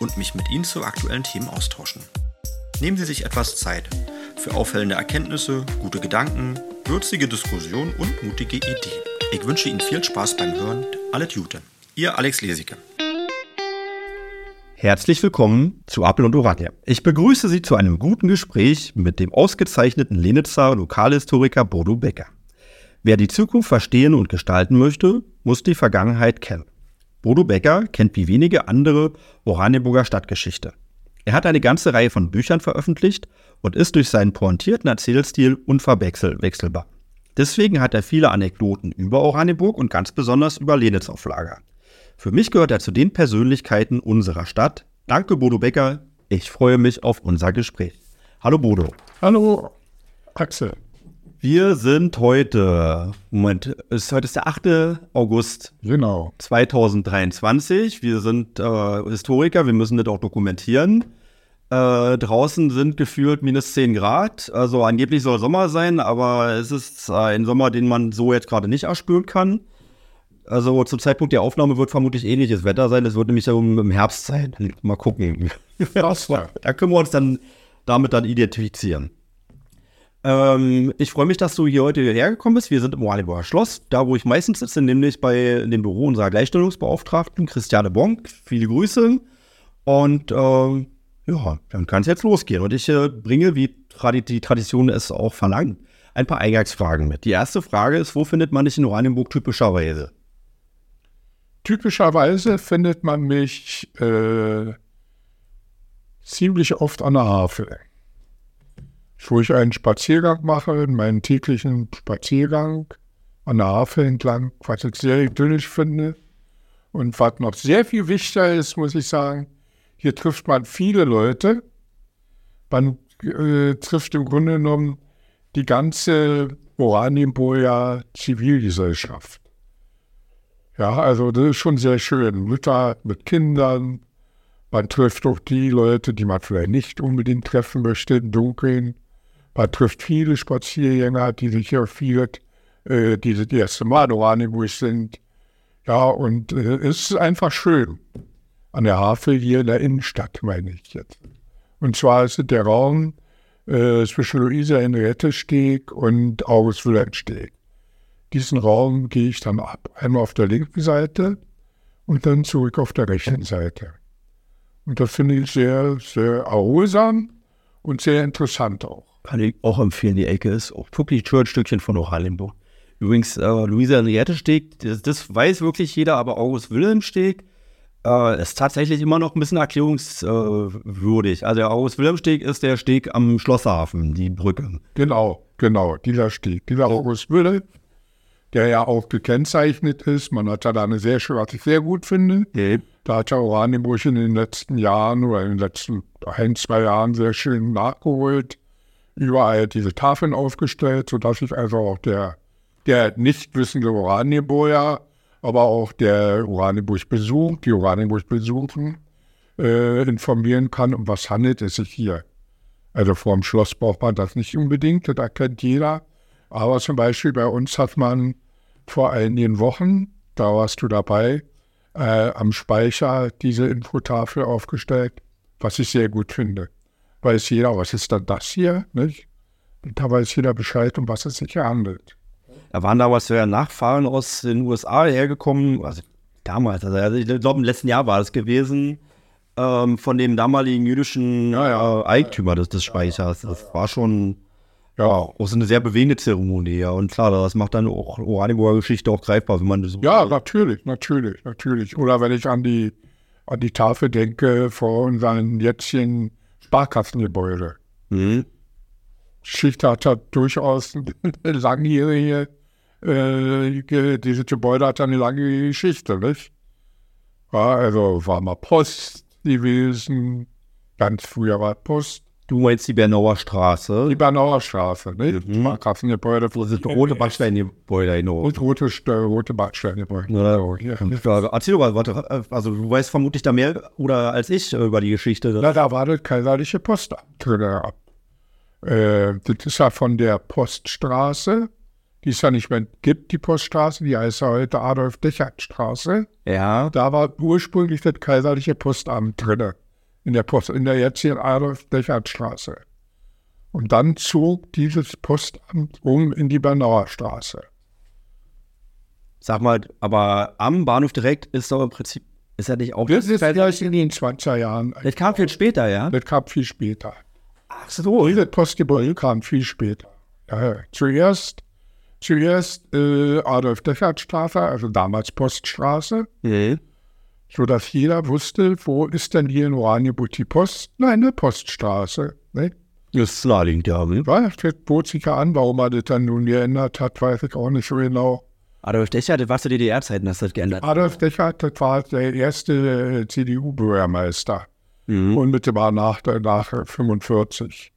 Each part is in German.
und mich mit Ihnen zu aktuellen Themen austauschen. Nehmen Sie sich etwas Zeit für auffällende Erkenntnisse, gute Gedanken, würzige Diskussionen und mutige Ideen. Ich wünsche Ihnen viel Spaß beim Hören. Alle Tute. Ihr Alex Lesicke. Herzlich willkommen zu Apel und Oranje. Ich begrüße Sie zu einem guten Gespräch mit dem ausgezeichneten Lenitzer Lokalhistoriker Bodo Becker. Wer die Zukunft verstehen und gestalten möchte, muss die Vergangenheit kennen. Bodo Becker kennt wie wenige andere Oranienburger Stadtgeschichte. Er hat eine ganze Reihe von Büchern veröffentlicht und ist durch seinen pointierten Erzählstil unverwechselbar. Deswegen hat er viele Anekdoten über Oranienburg und ganz besonders über Lenitz auf Lager. Für mich gehört er zu den Persönlichkeiten unserer Stadt. Danke, Bodo Becker. Ich freue mich auf unser Gespräch. Hallo, Bodo. Hallo, Axel. Wir sind heute, Moment, ist, heute ist der 8. August Genau. 2023. Wir sind äh, Historiker, wir müssen das auch dokumentieren. Äh, draußen sind gefühlt minus 10 Grad. Also angeblich soll Sommer sein, aber es ist ein Sommer, den man so jetzt gerade nicht erspüren kann. Also zum Zeitpunkt der Aufnahme wird vermutlich ähnliches Wetter sein. Es wird nämlich im Herbst sein. Mal gucken. Da können wir uns dann damit dann identifizieren. Ähm, ich freue mich, dass du hier heute hierher gekommen bist. Wir sind im Oranienburger Schloss, da wo ich meistens sitze, nämlich bei dem Büro unserer Gleichstellungsbeauftragten, Christiane Bonk. Viele Grüße. Und ähm, ja, dann kann es jetzt losgehen. Und ich äh, bringe, wie Tradi die Tradition es auch verlangt, ein paar Eingangsfragen mit. Die erste Frage ist, wo findet man dich in Oranienburg typischerweise? Typischerweise findet man mich äh, ziemlich oft an der Havel. Wo ich einen Spaziergang mache, meinen täglichen Spaziergang an der Havel entlang, was ich sehr idyllisch finde. Und was noch sehr viel wichtiger ist, muss ich sagen, hier trifft man viele Leute. Man äh, trifft im Grunde genommen die ganze Oranienburger Zivilgesellschaft. Ja, also das ist schon sehr schön. Mütter mit Kindern. Man trifft auch die Leute, die man vielleicht nicht unbedingt treffen möchte im Dunkeln. Man trifft viele Spaziergänger, die sich hier viel, äh, die das erste Mal Oranienburg sind. Ja, und äh, es ist einfach schön. An der Havel hier in der Innenstadt, meine ich jetzt. Und zwar ist es der Raum äh, zwischen Luisa Henriette-Steg und August-Wilhelm-Steg. Diesen Raum gehe ich dann ab. Einmal auf der linken Seite und dann zurück auf der rechten Seite. Und das finde ich sehr, sehr erholsam und sehr interessant auch. Kann ich auch empfehlen, die Ecke ist auch wirklich ein schönes Stückchen von Oranienburg. Übrigens, äh, Luisa Henriette Steg, das, das weiß wirklich jeder, aber August Wilhelm Steg äh, ist tatsächlich immer noch ein bisschen erklärungswürdig. also der August Wilhelm Steg ist der Steg am Schlosshafen, die Brücke. Genau, genau, dieser Steg, dieser August Wilhelm, der ja auch gekennzeichnet ist. Man hat ja da eine sehr schön, was ich sehr gut finde. Ja. Da hat ja Oranienburg in den letzten Jahren oder in den letzten ein, zwei Jahren sehr schön nachgeholt. Überall diese Tafeln aufgestellt, sodass sich also auch der, der nicht wissende Oranienburger, aber auch der Oranienburg besucht, die Oranienburg besuchen, äh, informieren kann, um was handelt es sich hier. Also vor dem Schloss braucht man das nicht unbedingt, das erkennt jeder. Aber zum Beispiel bei uns hat man vor einigen Wochen, da warst du dabei, äh, am Speicher diese Infotafel aufgestellt, was ich sehr gut finde. Weiß jeder, was ist dann das hier? Nicht? Und da weiß jeder Bescheid, um was es sich hier handelt. Da waren damals ja Nachfahren aus den USA hergekommen, also damals, also ich glaube im letzten Jahr war das gewesen, ähm, von dem damaligen jüdischen Ja, ja. Äh, Eigentümer des, des Speichers. Das war schon ja, auch so eine sehr bewegende Zeremonie, ja. Und klar, das macht dann auch Oranienburger Geschichte auch greifbar, wenn man das so Ja, natürlich, natürlich, natürlich. Oder wenn ich an die, an die Tafel denke vor unseren jetzigen Sparkassengebäude. Mhm. Geschichte hat ja durchaus eine langjährige, äh, dieses Gebäude hat ja eine lange Geschichte, nicht? Ja, also war mal Post gewesen, Ganz früher war Post. Du meinst die Bernauer Straße? Die Bernauer Straße, ne? Mhm. Kassengebäude. Wo sind rote Backsteingebäude genau? Und rote, rote Backsteingebäude. Ja. Ja. Erzähl doch mal, warte, also du weißt vermutlich da mehr oder als ich äh, über die Geschichte. Na, da war das kaiserliche Postamt drin. Äh, das ist ja von der Poststraße, die es ja nicht mehr gibt, die Poststraße, die heißt ja heute Adolf-Dechert-Straße. Ja, Da war ursprünglich das kaiserliche Postamt drin, in der, Post, in der jetzigen Adolf-Dechert-Straße. Und dann zog dieses Postamt um in die Bernauer Straße. sag mal, aber am Bahnhof direkt ist doch im Prinzip, ist ja nicht auch Das ist erst in den 20er Jahren. Das kam viel später, ja? Das kam viel später. Ach so. Das Postgebäude kam viel später. Ja, ja. zuerst zuerst äh, Adolf-Dechert-Straße, also damals Poststraße, Mhm. Sodass jeder wusste, wo ist denn hier in Oranienburg die Post? Nein, eine Poststraße. Ne? Das ist naheliegend, ja. Ja, das bot sich ja an, warum man das dann nun geändert hat, weiß ich auch nicht so genau. Adolf Dächer, das war zu DDR-Zeiten, hast du das geändert. Adolf Dechert, das war der erste äh, CDU-Bürgermeister. Mhm. unmittelbar nach, der- nach 45.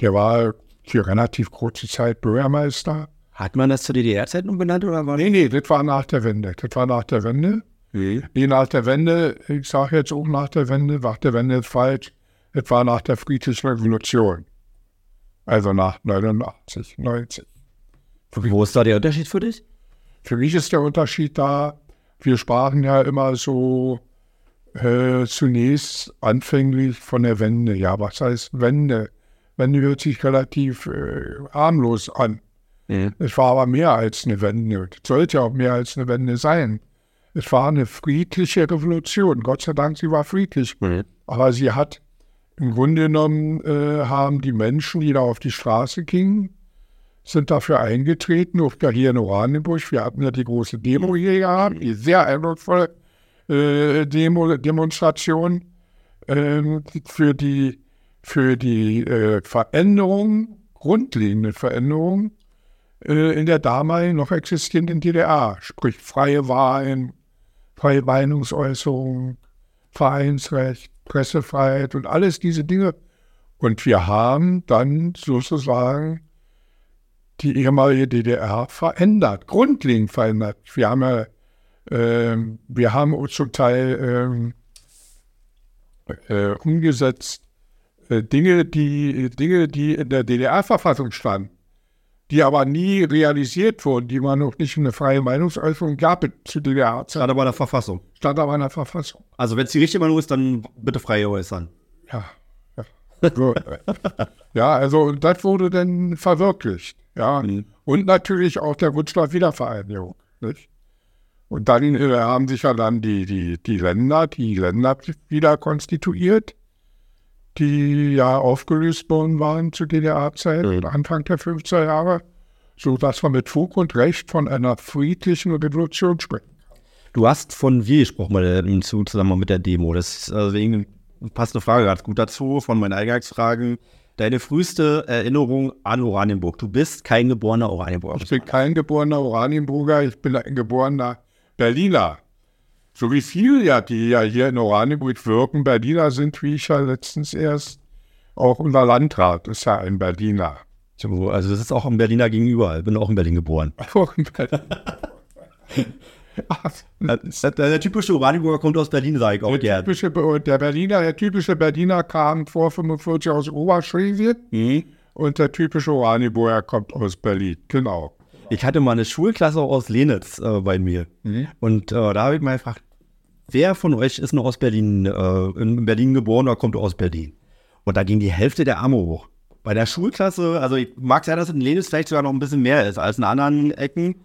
Der war für relativ kurze Zeit Bürgermeister. Hat man das zu DDR-Zeiten umbenannt oder war Nee, nee, das war nach der Wende. Das war nach der Wende. Mhm. Nee, nach der Wende, ich sage jetzt auch nach der Wende, nach der Wende ist falsch. War nach der Friedlichen Revolution. Also nach 89, 90. Wo ist da der Unterschied für dich? Für mich ist der Unterschied da, wir sprachen ja immer so äh, zunächst anfänglich von der Wende. Ja, was heißt Wende? Wende hört sich relativ äh, harmlos an. Mhm. Es war aber mehr als eine Wende. Es sollte ja auch mehr als eine Wende sein. Es war eine friedliche Revolution. Gott sei Dank, sie war friedlich. Mhm. Aber sie hat im Grunde genommen, äh, haben die Menschen, die da auf die Straße gingen, sind dafür eingetreten, auch ja hier in Oranienburg. Wir hatten ja die große Demo hier gehabt, die sehr eindrucksvolle äh, Demo, Demonstration ähm, für die, für die äh, Veränderung, grundlegende Veränderung äh, in der damaligen noch existierenden DDR, sprich freie Wahlen, freie Meinungsäußerung, Vereinsrecht, Pressefreiheit und alles diese Dinge. Und wir haben dann sozusagen die ehemalige DDR verändert, grundlegend verändert. Wir haben ja, ähm, wir haben zum Teil ähm, äh, umgesetzt äh, Dinge, die Dinge, die in der DDR-Verfassung standen, die aber nie realisiert wurden, die man noch nicht eine freie Meinungsäußerung gab zu DDR-Zeit, Gerade bei der Verfassung. stand aber in der Verfassung. Also wenn es die richtige Meinung ist, dann bitte frei äußern. Ja, ja. Äh, ja, also das wurde dann verwirklicht. Ja. Mhm. Und natürlich auch der Wunsch nach Wiedervereinigung. Nicht? Und dann äh, haben sich ja dann die, die, die Länder, die Länder wieder konstituiert, die ja aufgelöst worden waren zu DDR-Zeit, Mhm. Anfang der 50er Jahre, sodass man mit Fug und Recht von einer friedlichen Revolution spricht. Du hast von wir gesprochen mal im Zu- Zusammenhang mit der Demo. Das ist deswegen passt eine Frage ganz gut dazu von meinen Eingangsfragen. Deine früheste Erinnerung an Oranienburg. Du bist kein geborener Oranienburger. Ich bin kein geborener Oranienburger, ich bin ein geborener Berliner. So wie viele ja, die ja hier in Oranienburg wirken, Berliner sind, wie ich ja letztens erst, auch unser Landrat ist ja ein Berliner. So, also das ist auch ein Berliner gegenüber. Ich bin auch in Berlin geboren. Auch ein Berliner. Ach, Der, der typische Oranienburger kommt aus Berlin, sage ich auch der, typische, der Berliner, der typische Berliner kam vor 45 aus Oberschlesien Mhm. und der typische Oranienburger kommt aus Berlin. Genau. Ich hatte mal eine Schulklasse aus Lenitz äh, bei mir. Und äh, da habe ich mal gefragt, wer von euch ist noch aus Berlin, äh, in Berlin geboren oder kommt aus Berlin? Und da ging die Hälfte der Arme hoch. Bei der Schulklasse, also ich mag sein, dass in Lenitz vielleicht sogar noch ein bisschen mehr ist als in anderen Ecken.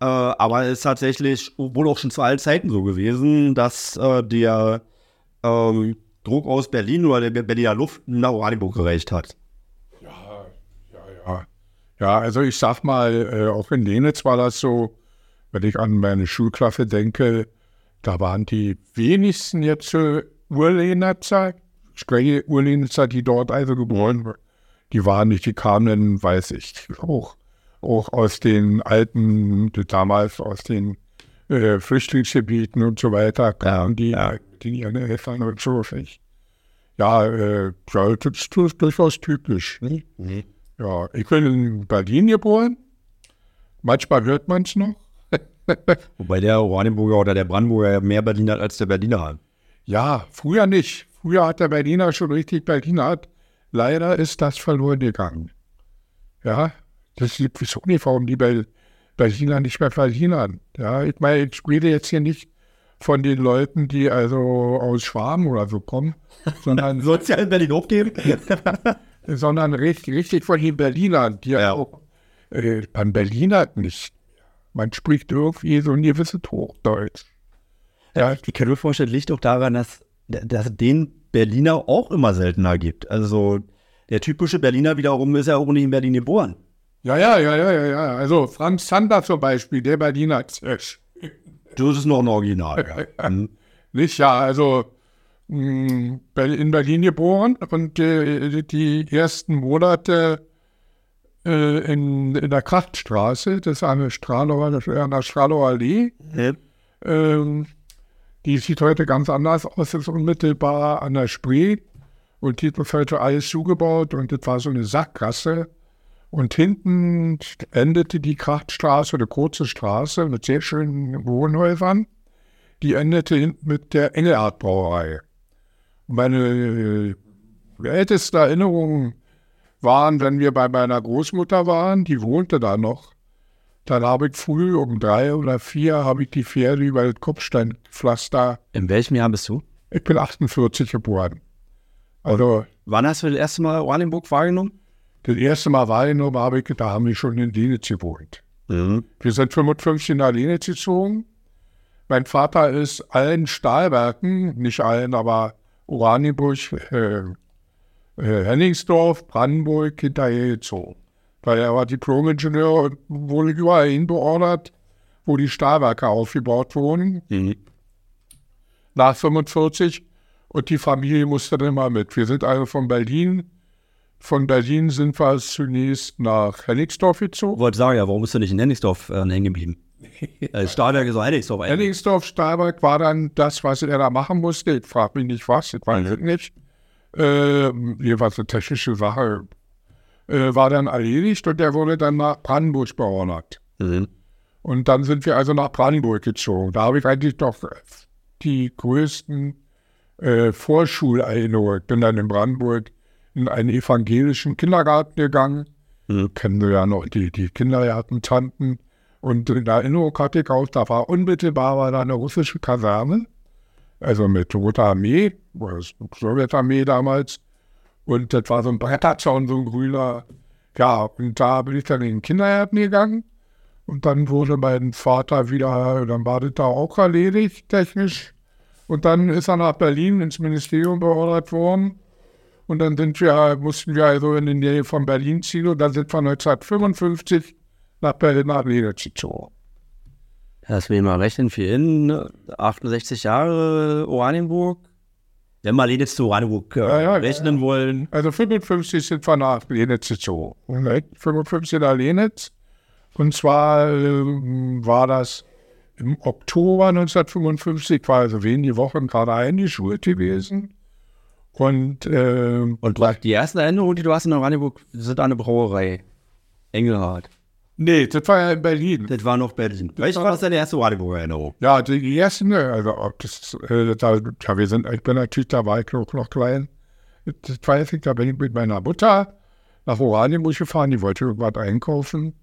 Äh, aber es ist tatsächlich wohl auch schon zu allen Zeiten so gewesen, dass äh, der ähm, Druck aus Berlin oder der Berliner Luft nach Oranienburg gereicht hat. Ja, ja also ich sag mal, äh, auch in Lenitz war das so, wenn ich an meine Schulklasse denke, da waren die wenigsten jetzt äh, Urlenitzer, strenge Urlenitzer, die dort also geboren wurden. Die waren nicht, die kamen, weiß ich, auch, auch aus den alten, damals aus den äh, Flüchtlingsgebieten und so weiter, kamen die ja. mit ihren Eltern und so. Nicht? Ja, äh, ja, das ist durchaus typisch. Ne? Ja, ich bin in Berlin geboren. Manchmal hört man es noch. Wobei der Oranienburger oder der Brandenburger ja mehr Berliner hat als der Berliner hat. Ja, früher nicht. Früher hat der Berliner schon richtig Berliner. Leider ist das verloren gegangen. Ja, das ist wieso nicht, warum die Ber- Berliner nicht mehr Berlinern. Ja, ich meine, ich rede jetzt hier nicht von den Leuten, die also aus Schwaben oder so kommen, sondern, Soll es ja in Berlin aufgeben? sondern richtig, richtig von den Berlinern, die Ja. auch äh, beim Berliner nicht. Man spricht irgendwie so ein gewisses Hochdeutsch. Ja, Ich kann mir vorstellen, liegt auch daran, dass, dass den Berliner auch immer seltener gibt. Also der typische Berliner wiederum ist ja auch nicht in Berlin geboren. ja, ja, ja, ja, ja. ja. Also Franz Zander zum Beispiel, der Berliner Zirsch. Das ist noch ein Original. Ja. Mhm. Nicht, ja, also Ber- in Berlin geboren und äh, die ersten Monate äh, in, in der Krachtstraße, das ist eine Stralauer, eine Stralauer Allee, ähm, die sieht heute ganz anders aus, ist unmittelbar an der Spree. Und hier ist heute alles zugebaut und das war so eine Sackgasse. Und hinten endete die Krachtstraße, eine kurze Straße mit sehr schönen Wohnhäusern. Die endete hinten mit der Engelart Brauerei. Meine äh, ältesten Erinnerungen waren, wenn wir bei meiner Großmutter waren, die wohnte da noch. Dann habe ich früh um drei oder vier habe ich die Pferde über das Kopfsteinpflaster. In welchem Jahr bist du? Ich bin 48 geboren. Also Wann hast du das erste Mal Oranienburg wahrgenommen? das erste Mal wahrgenommen habe ich, da haben wir schon in Lenitz gewohnt. Wir sind 55 nach Lenitz gezogen. Mein Vater ist allen Stahlwerken, nicht allen, aber Oranienburg, äh, Henningsdorf, Brandenburg hinterhergezogen. Weil er war Diplom-Ingenieur und wurde überall hinbeordert, wo die Stahlwerke aufgebaut wurden, nach 45. Und die Familie musste dann mal mit. Wir sind also von Berlin, von Berlin sind wir zunächst nach Henningsdorf gezogen. Ich wollte sagen, ja, warum bist du nicht in Henningsdorf äh, hängen geblieben? äh, Stahlwerk ist doch Henningsdorf eigentlich. Henningsdorf, Stahlberg war dann das, was er da machen musste. Ich frage mich nicht was, ich weiß es nicht. Äh, jeweils eine technische Sache. Äh, war dann erledigt und der wurde dann nach Brandenburg beordert. Mhm. Und dann sind wir also nach Brandenburg gezogen. Da habe ich eigentlich doch die größten äh, Vorschulerinnerungen. Bin dann in Brandenburg in einen evangelischen Kindergarten gegangen. Mhm. Kennen wir ja noch die, die Kindergartentanten. Und in Erinnerung hatte ich auch, da war unmittelbar war da eine russische Kaserne, also mit Roter Armee, Sowjetarmee damals. Und das war so ein Bretterzaun, so ein grüner. Ja, und da bin ich dann in den Kindergarten gegangen. Und dann wurde mein Vater wieder, dann war das da auch erledigt, technisch. Und dann ist er nach Berlin ins Ministerium beordert worden. Und dann sind wir, mussten wir also in die Nähe von Berlin ziehen. Und dann sind wir 1955 nach Berlin nach Lenitz Lass mich mal rechnen, für ihn 68 Jahre Oranienburg. Wenn wir Lenitz zu Oranienburg äh, Ja, ja, rechnen wollen. Also 55 sind wir nach Lenitz gezogen. Ne? 55 nach Lenitz. Und zwar ähm, war das im Oktober 1955, war also wenige Wochen gerade eingeschult gewesen. Und ähm, Und die ersten Erinnerungen, die du hast in Oranienburg, sind eine Brauerei. Engelhardt. Nee, das war ja in Berlin. Das war noch Berlin. Welche war das deine erste Oranienburger Erinnerung? Ja, die ersten, also ob das, äh, da, ja, wir sind, ich bin natürlich, da war ich noch, noch klein. Das weiß ich, da bin ich mit meiner Mutter nach Oranienburg gefahren, die wollte irgendwas einkaufen.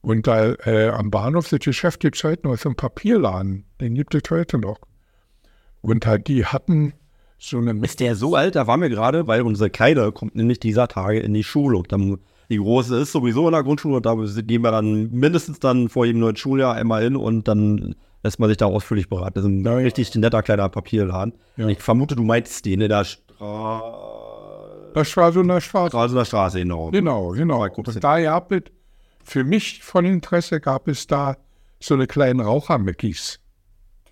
Und da äh, am Bahnhof das Geschäft gibt es heute noch, so ein Papierladen, den gibt es heute noch. Und halt, die hatten so eine Ist der so alt? Da waren wir gerade, weil unsere Kleine kommt nämlich dieser Tage in die Schule. Und dann, die Große ist sowieso in der Grundschule und da gehen wir dann mindestens dann vor jedem neuen Schuljahr einmal hin und dann lässt man sich da ausführlich beraten. Das ist ein richtig netter kleiner Papierladen. Ja. Ich vermute, du meinst den in der Straße. Das war so eine Straße. In der Straße, genau. Genau, genau. Und da gab es, für mich von Interesse gab es da so eine kleinen Rauchermeckis.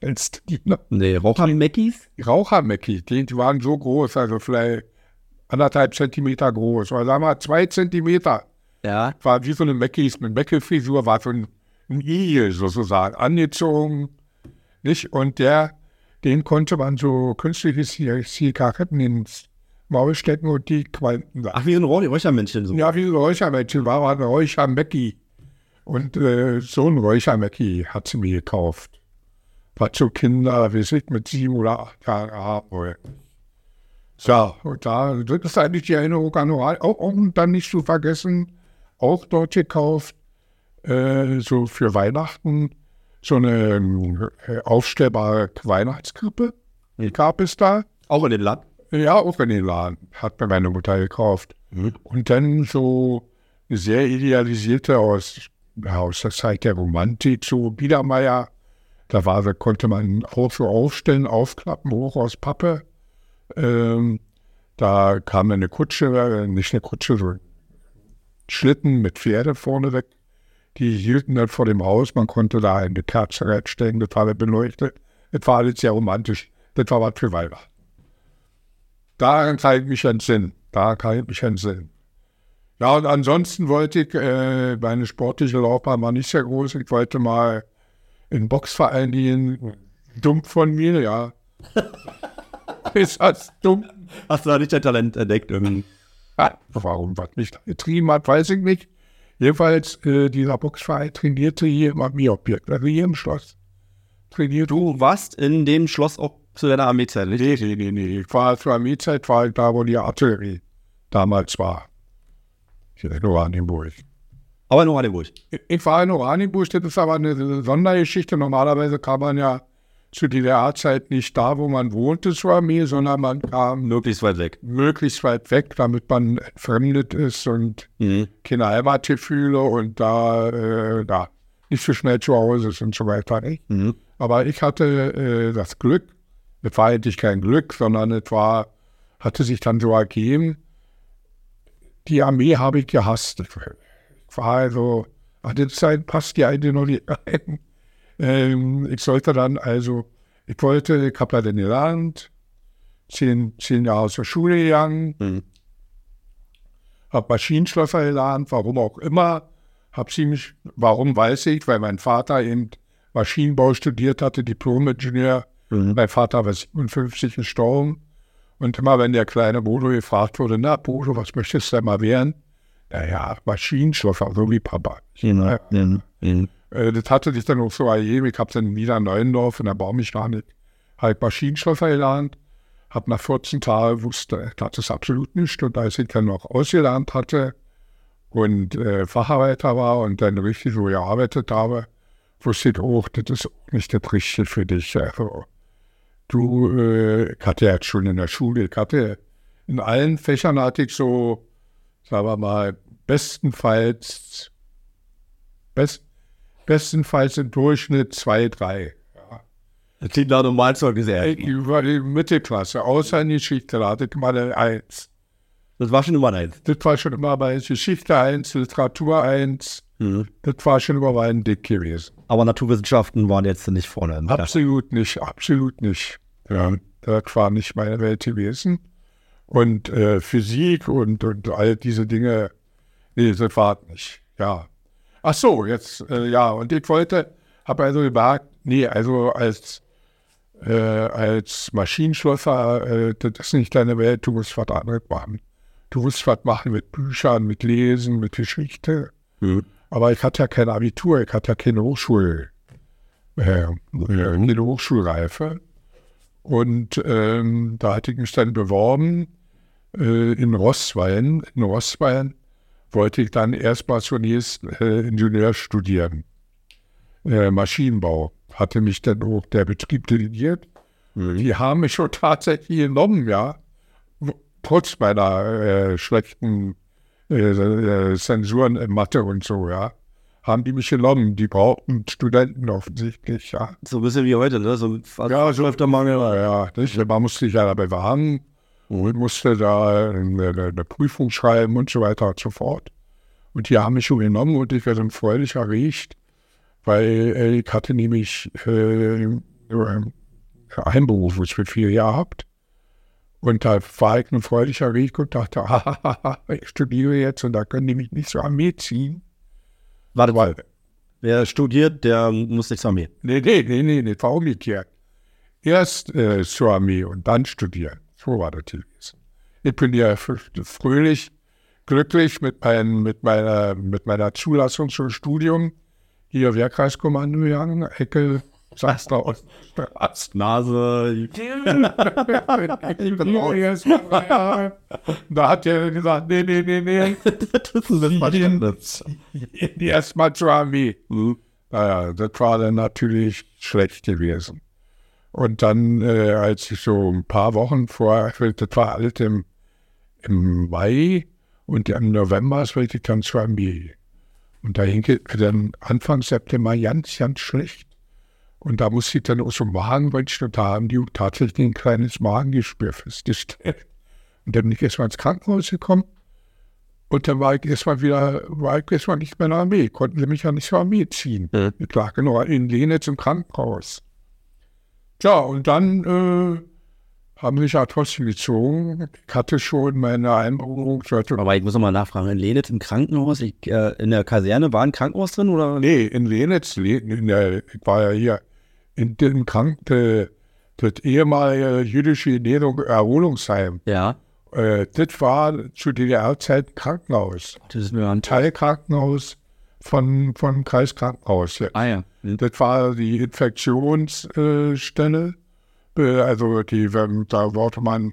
Kennst du die noch? Nee, Raucher Mackies? Rauchermecki, die, die waren so groß, also vielleicht anderthalb Zentimeter groß. Oder sagen wir zwei Zentimeter. Ja. War wie so eine Meckis mit Mecke-Frisur, war so ein, ein Igel sozusagen, angezogen. Nicht? Und der, den konnte man so künstliche Zigaretten ins Maul stecken und die qualmten da. Ach, wie ein Räu- Räuchermännchen. So. Ja, wie ein Räuchermännchen war ein Räuchermäcki. Und äh, so ein Räuchermäcki hat sie mir gekauft. Was so Kinder, wie sich mit sieben oder acht Jahren haben wollen. So, und da, das ist eigentlich die Erinnerung an Oral. Oh, und dann nicht zu vergessen, auch dort gekauft, äh, so für Weihnachten, so eine äh, aufstellbare Weihnachtskrippe. Mhm. Gab es da. Auch in den Laden. Ja, auch in den Laden. Hat mir meine Mutter gekauft. Und dann so eine sehr idealisierte aus, aus der Zeit der Romantik, so Biedermeier. Da war, da konnte man auch so aufstellen, aufklappen, hoch aus Pappe. Ähm, da kam eine Kutsche, äh, nicht eine Kutsche, so ein Schlitten mit Pferde vorne weg. Die hielten dann vor dem Haus. Man konnte da eine Kerze reinstecken, das war beleuchtet. Das war alles sehr romantisch. Das war was für Weihnachten. Daran kann ich mich entsinnen. Da kann ich mich entsinnen. Ja, und ansonsten wollte ich, äh, meine sportliche Laufbahn war nicht sehr groß. Ich wollte mal in Boxverein gehen. Dumm von mir, ja. Ist das dumm? Hast du da nicht dein Talent entdeckt? Irgendwie? Ja, warum was mich da getrieben hat, weiß ich nicht. Jedenfalls, äh, dieser Boxverein trainierte hier im Armeeobjekt, also hier im Schloss. Trainierte. Du warst in dem Schloss auch zu deiner Armeezeit, richtig? Nee, nee, nee, nee. Ich war zur Armeezeit, war ich da, wo die Artillerie damals war. Hier in Oranienburg. Aber in Oranienburg. Ich war in Oranienburg, das ist aber eine Sondergeschichte. Normalerweise kam man ja zu DDR-Zeit nicht da, wo man wohnte zur Armee, sondern man kam Möglichst weit weg. möglichst weit weg, damit man entfremdet ist und Mhm. keine Heimatgefühle und da, äh, da nicht so schnell zu Hause ist und so weiter. Mhm. Aber ich hatte äh, das Glück, es war eigentlich kein Glück, sondern es war, hatte sich dann so ergeben, die Armee habe ich gehasst. Ich war also, an der Zeit passt die eine noch nicht rein. Ähm, ich sollte dann also, ich wollte, ich habe da dann gelernt, zehn, zehn Jahre aus der Schule gegangen, Mhm. habe Maschinenschlosser gelernt, warum auch immer. Hab ziemlich, warum weiß ich, weil mein Vater eben Maschinenbau studiert hatte, Diplom-Ingenieur. Mhm. Mein Vater war 57 gestorben. Und immer wenn der kleine Bodo gefragt wurde, na Bodo, was möchtest du denn mal werden? Naja, Maschinenschlosser, so wie Papa. Ja. Mhm. Äh, das hatte sich dann auch so ergeben. Ich habe dann in Niederneuendorf in der Baumechanik halt Maschinenschlosser gelernt. Habe nach 14 Tagen wusste, das ist absolut nichts. Und als ich dann noch ausgelernt hatte und äh, Facharbeiter war und dann richtig so gearbeitet habe, wusste ich auch, das ist auch nicht das Richtige für dich. Also, du, äh, ich hatte jetzt schon in der Schule, ich hatte in allen Fächern hatte ich so, sagen wir mal, bestenfalls, best, bestenfalls im Durchschnitt zwei, drei. Das klingt nach Normalzeugnis eher. Ich war die Mittelklasse, außer in Geschichte, da hatte ich mal eine Eins. Das war schon Nummer eins. Das war schon immer bei Geschichte eins, Literatur eins. Mhm. Das war schon immer mein Dick gewesen. Aber Naturwissenschaften waren jetzt nicht vorne. Absolut nicht, absolut nicht. Ja, das war nicht meine Welt gewesen. Und äh, Physik und, und all diese Dinge, nee, das war nicht. Ja. Ach so, jetzt, äh, ja, und ich wollte, habe also gemerkt, nee, also als, äh, als Maschinenschlosser, äh, das ist nicht deine Welt, du musst was anderes machen. Du musst was machen mit Büchern, mit Lesen, mit Geschichte. Mhm. Aber ich hatte ja kein Abitur, ich hatte ja keine Hochschul, äh, äh, keine Hochschulreife. Und ähm, da hatte ich mich dann beworben äh, in Rosswein. In Rosswein wollte ich dann erstmal zunächst äh, Ingenieur studieren. Äh, Maschinenbau. Hatte mich dann auch der Betrieb delegiert. Die haben mich schon tatsächlich genommen, ja. Trotz meiner äh, schlechten äh, äh, Zensuren in Mathe und so, ja. Haben die mich genommen. Die brauchten Studenten offensichtlich, ja. So ein bisschen wie heute, ne? So Ja, so öfter Mangel. Ja, ja, nicht? man musste sich ja da bewerben und musste da eine, eine, Prüfung schreiben und so weiter und so fort. Und die haben mich schon genommen und ich war dann freudig erregt, weil äh, ich hatte nämlich äh, Einberufungsbefehl gehabt. Und da war ich nun freudig erregt und dachte, hahaha, ich studiere jetzt und da können die mich nicht zur Armee ziehen. Warte Weil, Wer studiert, der muss nicht zur Armee. Nee, nee, nee, nee, nee, war umgekehrt. Erst äh, zur Armee und dann studieren. So war das gewesen. Ich bin ja fröhlich, glücklich mit, mein, mit, meiner, mit meiner Zulassung zum Studium hier Wehrkreiskommando gegangen, Ecke Sastra Nase. da hat er gesagt, nee, nee, nee, nee. das ist Erstmal zur Armee. Naja, das war dann natürlich schlecht gewesen. Und dann, äh, als ich so ein paar Wochen vor, das war alles im, im Mai und im November sollte ich dann zur Armee. Und da hing es dann Anfang September ganz, ganz schlecht. Und da musste ich dann aus dem Magen wünschen und da haben die tatsächlich ein kleines Magengeschwür festgestellt. Und dann bin ich erstmal ins Krankenhaus gekommen und dann war ich erstmal wieder, war ich erstmal nicht mehr in der Armee. Konnten sie mich ja nicht zur Armee ziehen. Mhm. Ich lag genau in Lenitz im Krankenhaus. Tja, und dann äh, haben mich ja trotzdem gezogen. Ich hatte schon meine Einberufung. Aber ich muss nochmal nachfragen, in Lenitz im Krankenhaus, ich, äh, in der Kaserne war ein Krankenhaus drin oder? Nee, in Lenitz, in der, ich war ja hier in dem Kranken, das ehemalige jüdische Erholungsheim. Ja. Äh, das war zu DDR-Zeit Krankenhaus. Das ist mir ein Teilkrankenhaus von, von Kreiskrankenhaus. Jetzt. Ah ja. Hm. Das war die Infektionsstelle. Äh, also die, wenn, da wollte man,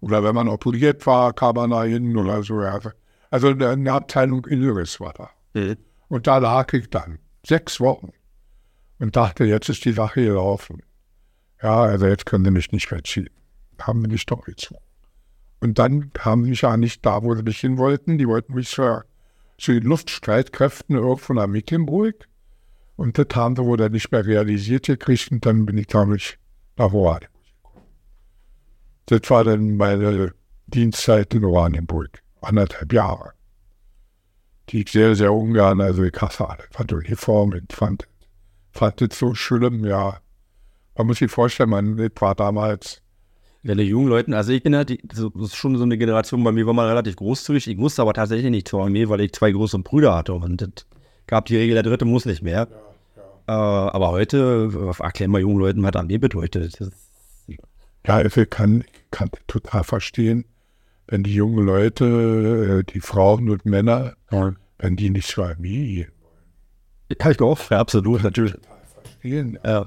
oder wenn man operiert war, kam man da hin oder so. Also, also eine Abteilung Inneres war da. Mhm. Und da lag ich dann sechs Wochen und dachte, jetzt ist die Sache gelaufen. Ja, also jetzt können sie mich nicht mehr ziehen. Haben sie mich doch gezogen. Und dann haben sie mich ja nicht da, wo sie mich hin wollten. Die wollten mich zur, zu den Luftstreitkräften irgendwo nach Mecklenburg. Und das haben sie wohl dann nicht mehr realisiert gekriegt. Und dann bin ich damit nach Oranienburg gekommen. Das war dann meine Dienstzeit in Oranienburg. Anderthalb Jahre. Die ich sehr, sehr ungern, also ich hasse alle, fand Uniformen, fand, fand das so schlimm, ja. Man muss sich vorstellen, man war damals Wenn die jungen Leuten, also ich bin ja, die, so, das ist schon so eine Generation, bei mir war man relativ großzügig. Ich musste aber tatsächlich nicht zur Armee, weil ich zwei große Brüder hatte und das gab die Regel, der dritte muss nicht mehr. Äh, aber heute äh, erklären wir jungen Leuten, was Armee bedeutet. Das Ja, ich kann, kann total verstehen, wenn die jungen Leute, äh, die Frauen und Männer, wenn die nicht zur Armee kann ich auch, ja, absolut, natürlich. gehen. Ja.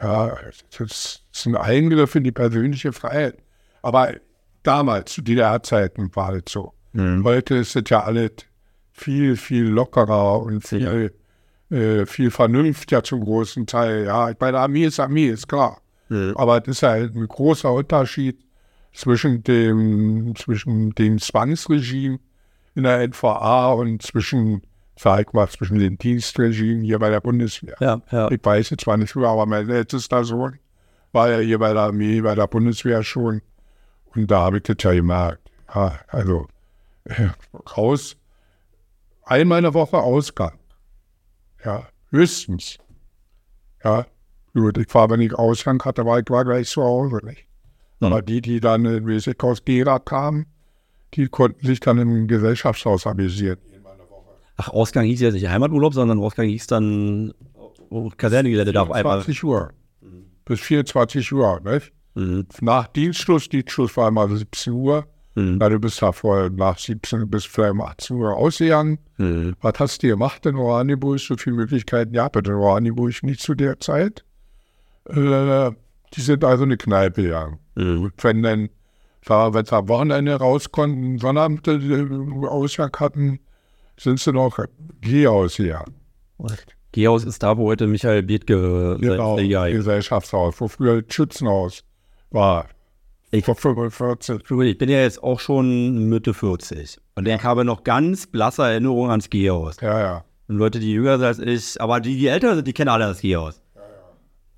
Ja, das ist ein Eingriff in die persönliche Freiheit. Aber damals, zu DDR-Zeiten, war es so. Mhm. Heute ist es ja alles viel, viel lockerer und viel, äh, viel vernünftiger zum großen Teil. Ja, bei der Armee ist Armee, ist klar. Mhm. Aber das ist halt ein großer Unterschied zwischen dem, zwischen dem Zwangsregime in der NVA und zwischen, ich mal, zwischen dem Dienstregime hier bei der Bundeswehr. Ja, ja. Ich weiß jetzt zwar nicht aber mein ältester Sohn war ja hier bei der Armee, bei der Bundeswehr schon. Und da habe ich das ja gemerkt. Ja, also äh, raus, einmal in der Woche Ausgang. Ja, höchstens. Ja, gut, ich war, wenn ich Ausgang hatte, war ich war gleich zu Hause. Nicht? Aber die, die dann äh, wie ich aus Gera kamen, die konnten sich dann im Gesellschaftshaus amüsieren. Ach, Ausgang hieß ja nicht Heimaturlaub, sondern Ausgang hieß dann Kasernegelände da auf einmal. 20 Uhr. Bis 24 Uhr, nicht? Mhm. Nach Dienstschluss, Dienstschluss war immer 17 Uhr. Mhm. Na, du bist da vorher nach 17 bis vielleicht um 18 Uhr ausgegangen. Mhm. Was hast du gemacht in Oranienburg? So viele Möglichkeiten ja, in Oranienburg nicht zu der Zeit. Äh, die sind also eine Kneipe gegangen. Mhm. Wenn dann, da, wenn sie am Wochenende raus konnten, Sonnabend äh, Ausgang hatten, sind sie noch Gehhaus gegangen. Gehaus ist da, wo heute Michael Bethke Genau, sein Gesellschaftshaus, wo früher Schützenhaus war. Ich- vor 45. Ich bin ja jetzt auch schon Mitte 40 und ich habe noch ganz blasse Erinnerungen ans Gehaus. Ja, ja. Und Leute, die jünger sind als ich, aber die, die älter sind, die kennen alle das Gehaus.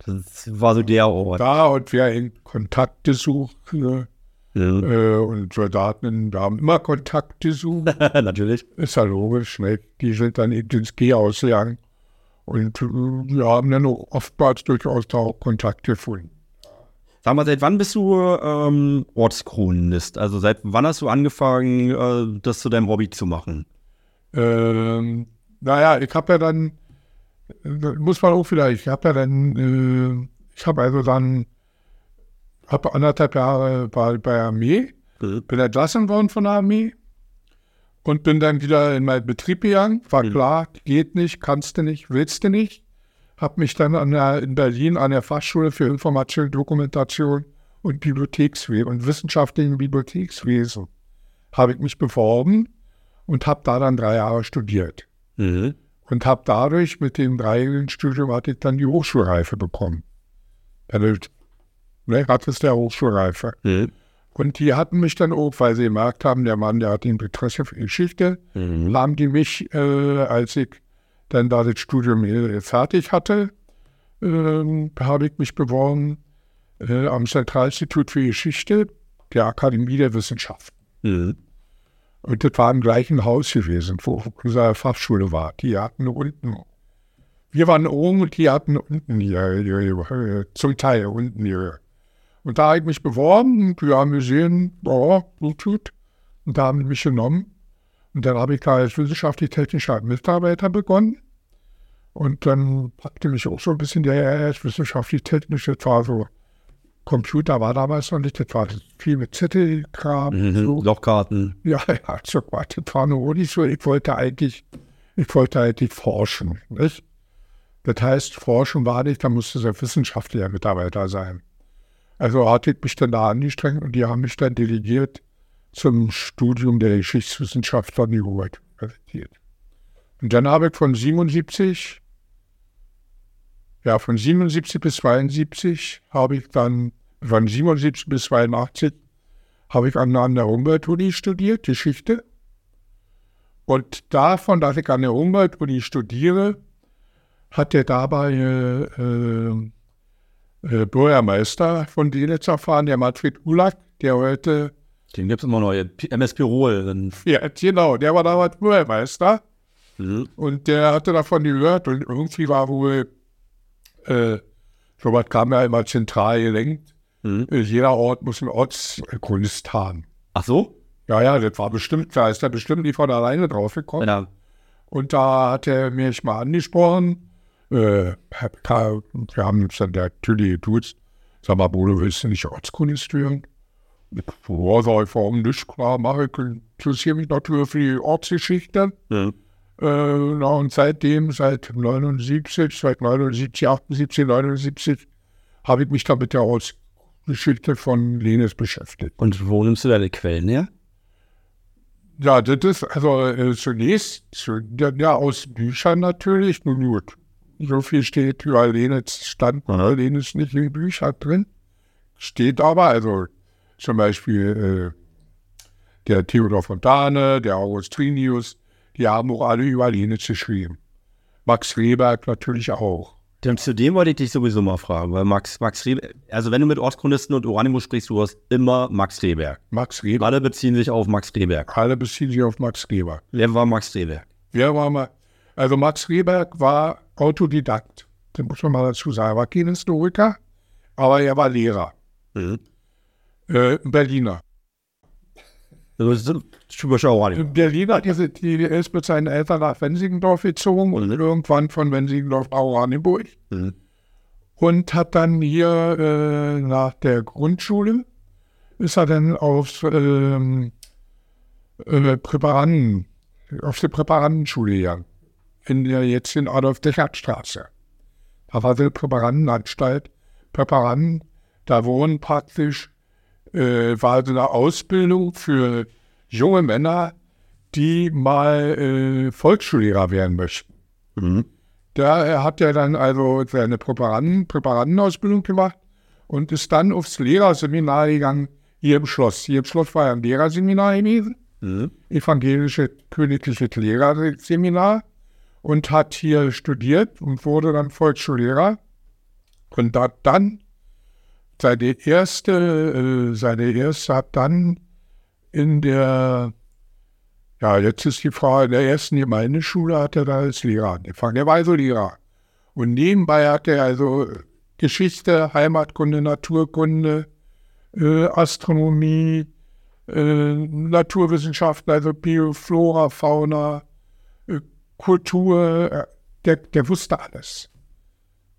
Das war so der Ort. Da und wir in Kontakt gesucht. Ne? Mhm. Äh, und wir haben immer Kontakt gesucht. Natürlich. Ist ja logisch, ne? Die sind dann eben ins Gehhaus gegangen. Und äh, wir haben dann auch oftmals durchaus da auch Kontakt gefunden. Sag mal, seit wann bist du ähm, Ortschronist? Also seit wann hast du angefangen, äh, das zu deinem Hobby zu machen? Ähm, naja, ich habe ja dann, äh, muss man auch vielleicht, ich habe ja dann, äh, ich habe also dann, habe anderthalb Jahre bei, bei der Armee bin entlassen worden von der Armee und bin dann wieder in meinen Betrieb gegangen. War klar, geht nicht, kannst du nicht, willst du nicht. Habe mich dann an der, in Berlin an der Fachschule für Information, Dokumentation und Bibliothekswesen und wissenschaftlichen Bibliothekswesen habe ich mich beworben und habe da dann drei Jahre studiert. Mhm. Und habe dadurch mit dem dreijährigen Studium hatte ich dann die Hochschulreife bekommen. Also, ne, hat es der Hochschulreife. Mhm. Und die hatten mich dann auch, weil sie gemerkt haben, der Mann, der hat Interesse für Geschichte, Mhm. haben die mich, äh, als ich dann da das Studium äh, fertig hatte, ähm, habe ich mich beworben äh, am Zentralinstitut für Geschichte der Akademie der Wissenschaften. Mhm. Und das war im gleichen Haus gewesen, wo unsere Fachschule war. Die hatten unten, wir waren oben und die hatten unten hier, hier, hier zum Teil unten hier. Und da habe ich mich beworben und wir haben gesehen, oh, gut tut. Und da haben die mich genommen. Und dann habe ich da als wissenschaftlich-technischer Mitarbeiter begonnen. Und dann packte mich auch so ein bisschen der als wissenschaftlich-technische, das war so, Computer war damals noch nicht, das war viel mit Zettelkram. Mhm. so. Lochkarten. Ja, ja, so Quatsch, das war nur nicht so. Ich wollte eigentlich, ich wollte eigentlich forschen, nicht? Das heißt, forschen war nicht, da musste es ein wissenschaftlicher Mitarbeiter sein. Also ich mich dann da angestrengt und die haben mich dann delegiert zum Studium der Geschichtswissenschaft an die Universität. Und dann habe ich von 77, ja, von 77 bis 72 habe ich dann, von 77 bis 82 habe ich an, an der Humboldt-Uni studiert, Geschichte. Und davon, dass ich an der Humboldt-Uni studiere, hat der dabei äh, äh, äh, Bürgermeister von Delitzsch erfahren, der Manfred Ulak, der heute, Den gibt es immer noch. MS Pirol. Ja, genau, der war damals Bürgermeister. mhm. Und der hatte davon gehört und irgendwie war wohl, äh, sowas kam ja immer zentral gelenkt. Mhm. Äh, Jeder Ort muss eine Ortskunst haben. Ach so? Ja, ja, das war bestimmt, da ist er bestimmt nicht von alleine drauf gekommen. Ja. Und da hat er mich mal angesprochen. Äh, wir haben uns dann natürlich geduzt. Sag mal, Bruder, willst du nicht Ortskunde studieren? Ja, sag ich, warum nicht? Klar, mache ich. Interessiere mich natürlich für die Ortsgeschichte. Mhm. Äh, na, und seitdem, seit 79, seit 79, 78, 79, habe ich mich dann mit der Ortsgeschichte von Lenes beschäftigt. Und wo nimmst du deine Quellen her? Ja, das ist also äh, zunächst zu, ja, ja, aus Büchern natürlich, nun gut. So viel steht über Lenitz stand Aha. Lenitz nicht in Büchern drin. Steht aber, also zum Beispiel äh, der Theodor Fontane, der August Trinius, die haben auch alle über Lenitz geschrieben. Max Rehberg natürlich auch. Denn zu dem wollte ich dich sowieso mal fragen, weil Max, Max Rehberg, also wenn du mit Ortschronisten und Oranimo sprichst, du hast immer Max Rehberg. Max Rehberg. Alle beziehen sich auf Max Rehberg. Alle beziehen sich auf Max Rehberg. Wer war Max Rehberg? Wer war mal? Also Max Rehberg war Autodidakt. Das muss man mal dazu sagen. Er war kein Historiker, aber er war Lehrer. Mhm. Äh, Berliner. Das ist typischer Oranimo. Ein Berliner, die, die er ist mit seinen Eltern nach Wensingendorf gezogen und irgendwann von Wensingendorf nach Oranienburg. Mhm. Und hat dann hier äh, nach der Grundschule, ist er dann aufs ähm, äh, Präparanden, auf die Präparandenschule gegangen. In der jetzigen Adolf-Dechert-Straße. Da war die Präparandenanstalt. Präparanden, da wohnen praktisch, äh, war so eine Ausbildung für junge Männer, die mal äh, Volksschullehrer werden möchten. Mhm. Da hat er dann also seine Präparanden, Präparandenausbildung gemacht und ist dann aufs Lehrerseminar gegangen, hier im Schloss. Hier im Schloss war ja ein Lehrerseminar gewesen, Mhm. evangelische königliches Lehrerseminar und hat hier studiert und wurde dann Volksschullehrer und hat dann seine erste, äh, seine erste hat dann in der, ja, jetzt ist die Frage, in der ersten Gemeindeschule hat er da als Lehrer angefangen. Er war also Lehrer. Und nebenbei hat er also Geschichte, Heimatkunde, Naturkunde, äh, Astronomie, äh, Naturwissenschaften, also Bio, Flora, Fauna, Kultur, äh, der, der wusste alles.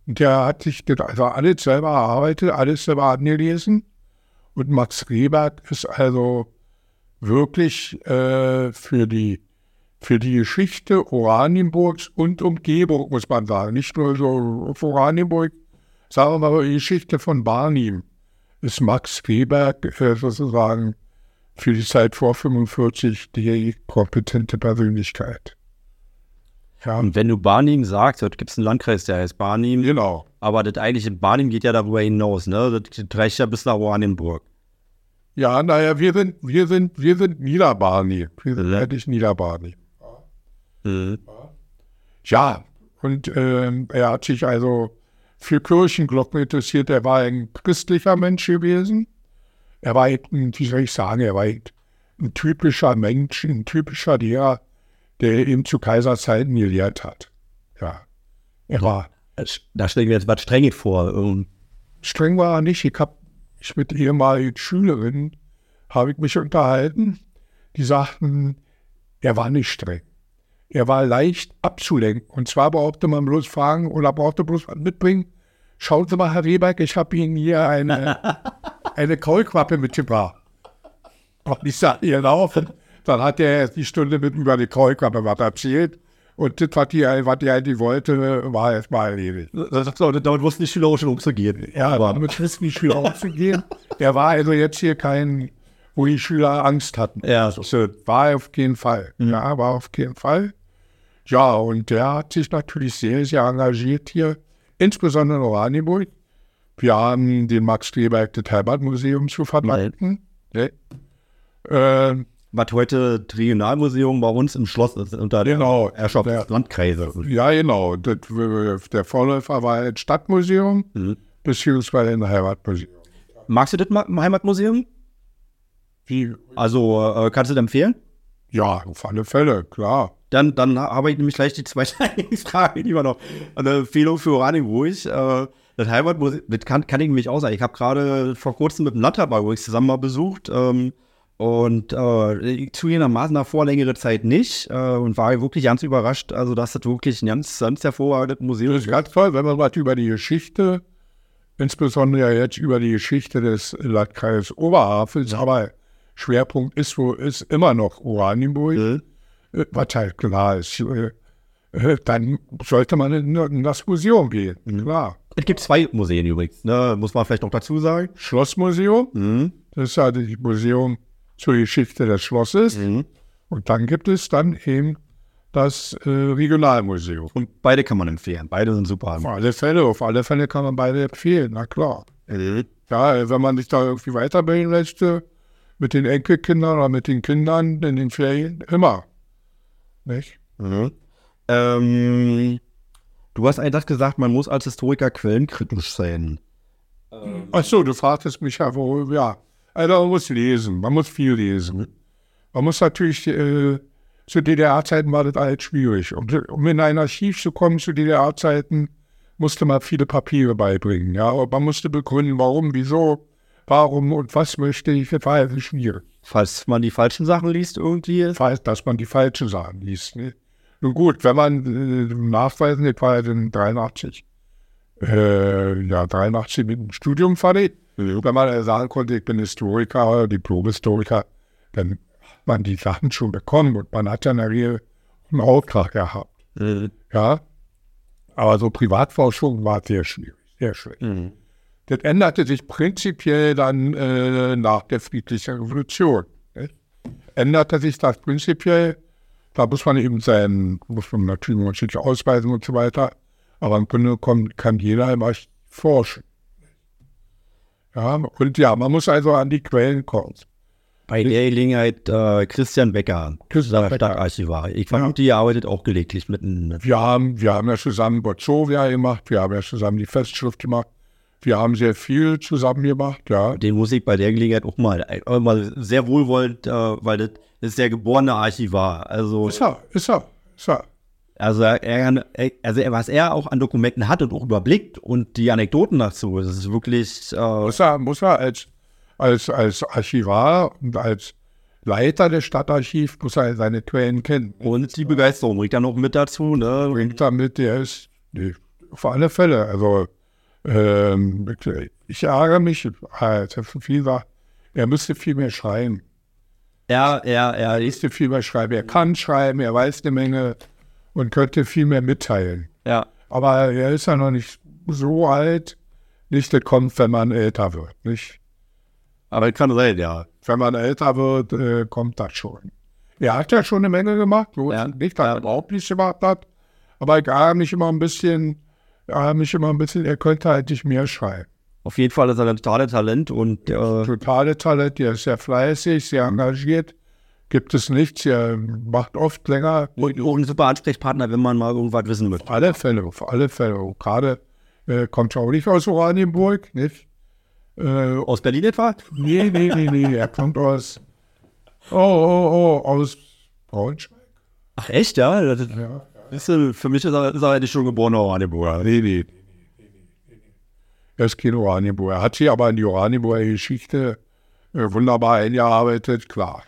Und der hat sich das also alles selber erarbeitet, alles selber angelesen Und Max Rehberg ist also wirklich äh, für, die, für die Geschichte Oranienburgs und Umgebung, muss man sagen. Nicht nur so auf Oranienburg, sagen wir mal die Geschichte von Barnim, ist Max Rehberg äh, sozusagen für die Zeit vor 45 die kompetente Persönlichkeit. Ja. Und wenn du Barnim sagst, dort gibt es einen Landkreis, der heißt Barnim. Genau. Aber das eigentliche Barnim geht ja darüber hinaus, ne? Das reicht ja bis nach Oranienburg. Ja, naja, wir sind, wir sind, wir sind Niederbarni. Wir sind eigentlich Niederbarni. Mhm. Ja, und ähm, er hat sich also für Kirchenglocken interessiert. Er war ein christlicher Mensch gewesen. Er war, wie soll ich sagen, er war ein typischer Mensch, ein typischer Lehrer, der ihm zu Kaiserzeiten gelehrt hat. Ja, er war. Da stellen wir jetzt was Strenges vor. Streng war er nicht. Ich habe ich mit ehemaligen Schülerinnen habe ich mich unterhalten, die sagten, er war nicht streng. Er war leicht abzulenken. Und zwar brauchte man bloß fragen oder brauchte bloß was mitbringen. Schauen Sie mal, Herr Rehberg, ich habe Ihnen hier eine, eine Kaulquappe mitgebracht. Und ich sage, genau. Dann hat er die Stunde mit über die Kaulquappe was erzählt. Und das, was die, was die eigentlich wollte, war erstmal erledigt. Das, damit wussten die Schüler auch schon umzugehen. Ja, aber damit wussten die Schüler umzugehen. Er war also jetzt hier kein, wo die Schüler Angst hatten. Ja, so. so war auf jeden Fall. Mhm. Ja, war auf jeden Fall. Ja, und der hat sich natürlich sehr, sehr engagiert hier, insbesondere in Oranienburg. Wir haben den Max Streberg das Herbert-Museum zu verwalten. Ne? Äh, was heute das Regionalmuseum bei uns im Schloss ist, unter genau, der Herrschaft des Landkreises. Ja, genau. Das, der Vorläufer war ein Stadtmuseum, mhm. beziehungsweise ein Heimatmuseum. Magst du das im Heimatmuseum? Wie? Also, äh, kannst du das empfehlen? Ja, auf alle Fälle, klar. Dann, dann habe ich nämlich gleich die zweite Frage, die war noch eine Empfehlung für Oranienburg. Äh, das Heimatmuseum, das kann, kann ich nämlich auch sagen. Ich habe gerade vor kurzem mit dem uns zusammen mal besucht. Ähm, und äh, zugegebenermaßen davor längere Zeit nicht äh, und war wirklich ganz überrascht, also dass das wirklich ein ganz, ganz hervorragendes Museum ist. Das ist ganz toll, wenn man was über die Geschichte, insbesondere jetzt über die Geschichte des Landkreises Oberhafels, ja. aber Schwerpunkt ist, wo ist immer noch Oranienburg, mhm. Äh, was halt klar ist. Äh, äh, dann sollte man in, in das Museum gehen, mhm. klar. Es gibt zwei Museen übrigens, ne? muss man vielleicht noch dazu sagen. Schlossmuseum, mhm. das ist halt das Museum zur Geschichte des Schlosses. Mhm. Und dann gibt es dann eben das äh, Regionalmuseum. Und beide kann man empfehlen. Beide sind super. Auf alle Fälle, auf alle Fälle kann man beide empfehlen, na klar. Mhm. Ja, wenn man sich da irgendwie weiterbilden möchte, mit den Enkelkindern oder mit den Kindern in den Ferien, immer. Nicht? Mhm. Ähm, du hast eigentlich gesagt, man muss als Historiker quellenkritisch sein. Ähm. Ach so, du fragtest mich ja, wo, ja. Also man muss lesen, man muss viel lesen. Man muss natürlich, äh, zu DDR-Zeiten war das alles schwierig. Um, um, in ein Archiv zu kommen zu DDR-Zeiten, musste man viele Papiere beibringen. Ja, und man musste begründen, warum, wieso, warum und was möchte ich. Das war also schwierig. Falls man die falschen Sachen liest irgendwie? Falls, dass man die falschen Sachen liest. Ne? Nun gut, wenn man äh, nachweisen, das war ja dann 83, äh, ja, 83 mit dem Studium fertig wenn man sagen konnte, ich bin Historiker oder Diplom-Historiker, dann hat man die Sachen schon bekommen und man hat ja in der Regel einen Auftrag gehabt. Mhm. Ja, aber so Privatforschung war sehr schwierig, sehr schwierig. Mhm. Das änderte sich prinzipiell dann äh, nach der friedlichen Revolution. Nicht? Änderte sich das prinzipiell, da muss man eben sein, muss man natürlich ausweisen und so weiter, aber im Grunde kommt, kann jeder immer forschen. Ja, und ja, man muss also an die Quellen kommen. Bei der Gelegenheit äh, Christian Becker, Christian Becker. Stadtarchivar. Ich vermute, ja. ihr arbeitet auch gelegentlich mit einem. Wir haben, wir haben ja zusammen Bozovia gemacht, wir haben ja zusammen die Festschrift gemacht. Wir haben sehr viel zusammen gemacht, ja. Den muss ich bei der Gelegenheit auch mal, äh, mal sehr wohlwollend, äh, weil das ist der geborene Archivar. Also, ist er, ist er, ist er. Also, er, also was er auch an Dokumenten hat und auch überblickt und die Anekdoten dazu, das ist wirklich. Äh muss, er, muss er als, als, als Archivar und als Leiter des Stadtarchivs muss er seine Quellen kennen. Und die Begeisterung bringt er noch mit dazu, ne? Bringt er mit, der ist nee, auf alle Fälle. Also ähm, ich ärgere mich, als viel war, er müsste viel mehr schreiben. Er, er, er Er müsste viel mehr schreiben. Er kann schreiben, er weiß eine Menge und könnte viel mehr mitteilen. Ja. Aber er ist ja noch nicht so alt. Nicht, das kommt, wenn man älter wird. Nicht? Aber kann sein, ja. Wenn man älter wird, äh, kommt das schon. Er hat ja schon eine Menge gemacht. Ist Ja. nicht, dass er überhaupt nichts gemacht hat. Aber ich ärgere mich immer ein bisschen, mich immer ein bisschen, er könnte halt nicht mehr schreiben. Auf jeden Fall ist er ein totales Talent und äh, Totale Talent, der ist sehr fleißig, sehr engagiert. Gibt es nichts, er macht oft länger. und auch ein super Ansprechpartner, wenn man mal irgendwas wissen möchte. Auf alle Fälle, auf alle Fälle. Und Gerade äh, kommt er auch nicht aus Oranienburg, nicht? Äh, Aus Berlin etwa? nee, nee, nee, nee, er kommt aus, oh, oh, oh, aus Braunschweig. Ach echt, ja? Das, Ja. ist, für mich ist er, ist er eigentlich schon geborener Oranienburger. Nee, nee. Er ist kein Oranienburger. Er hat sich aber in die Oranienburger Geschichte äh, wunderbar eingearbeitet, klar.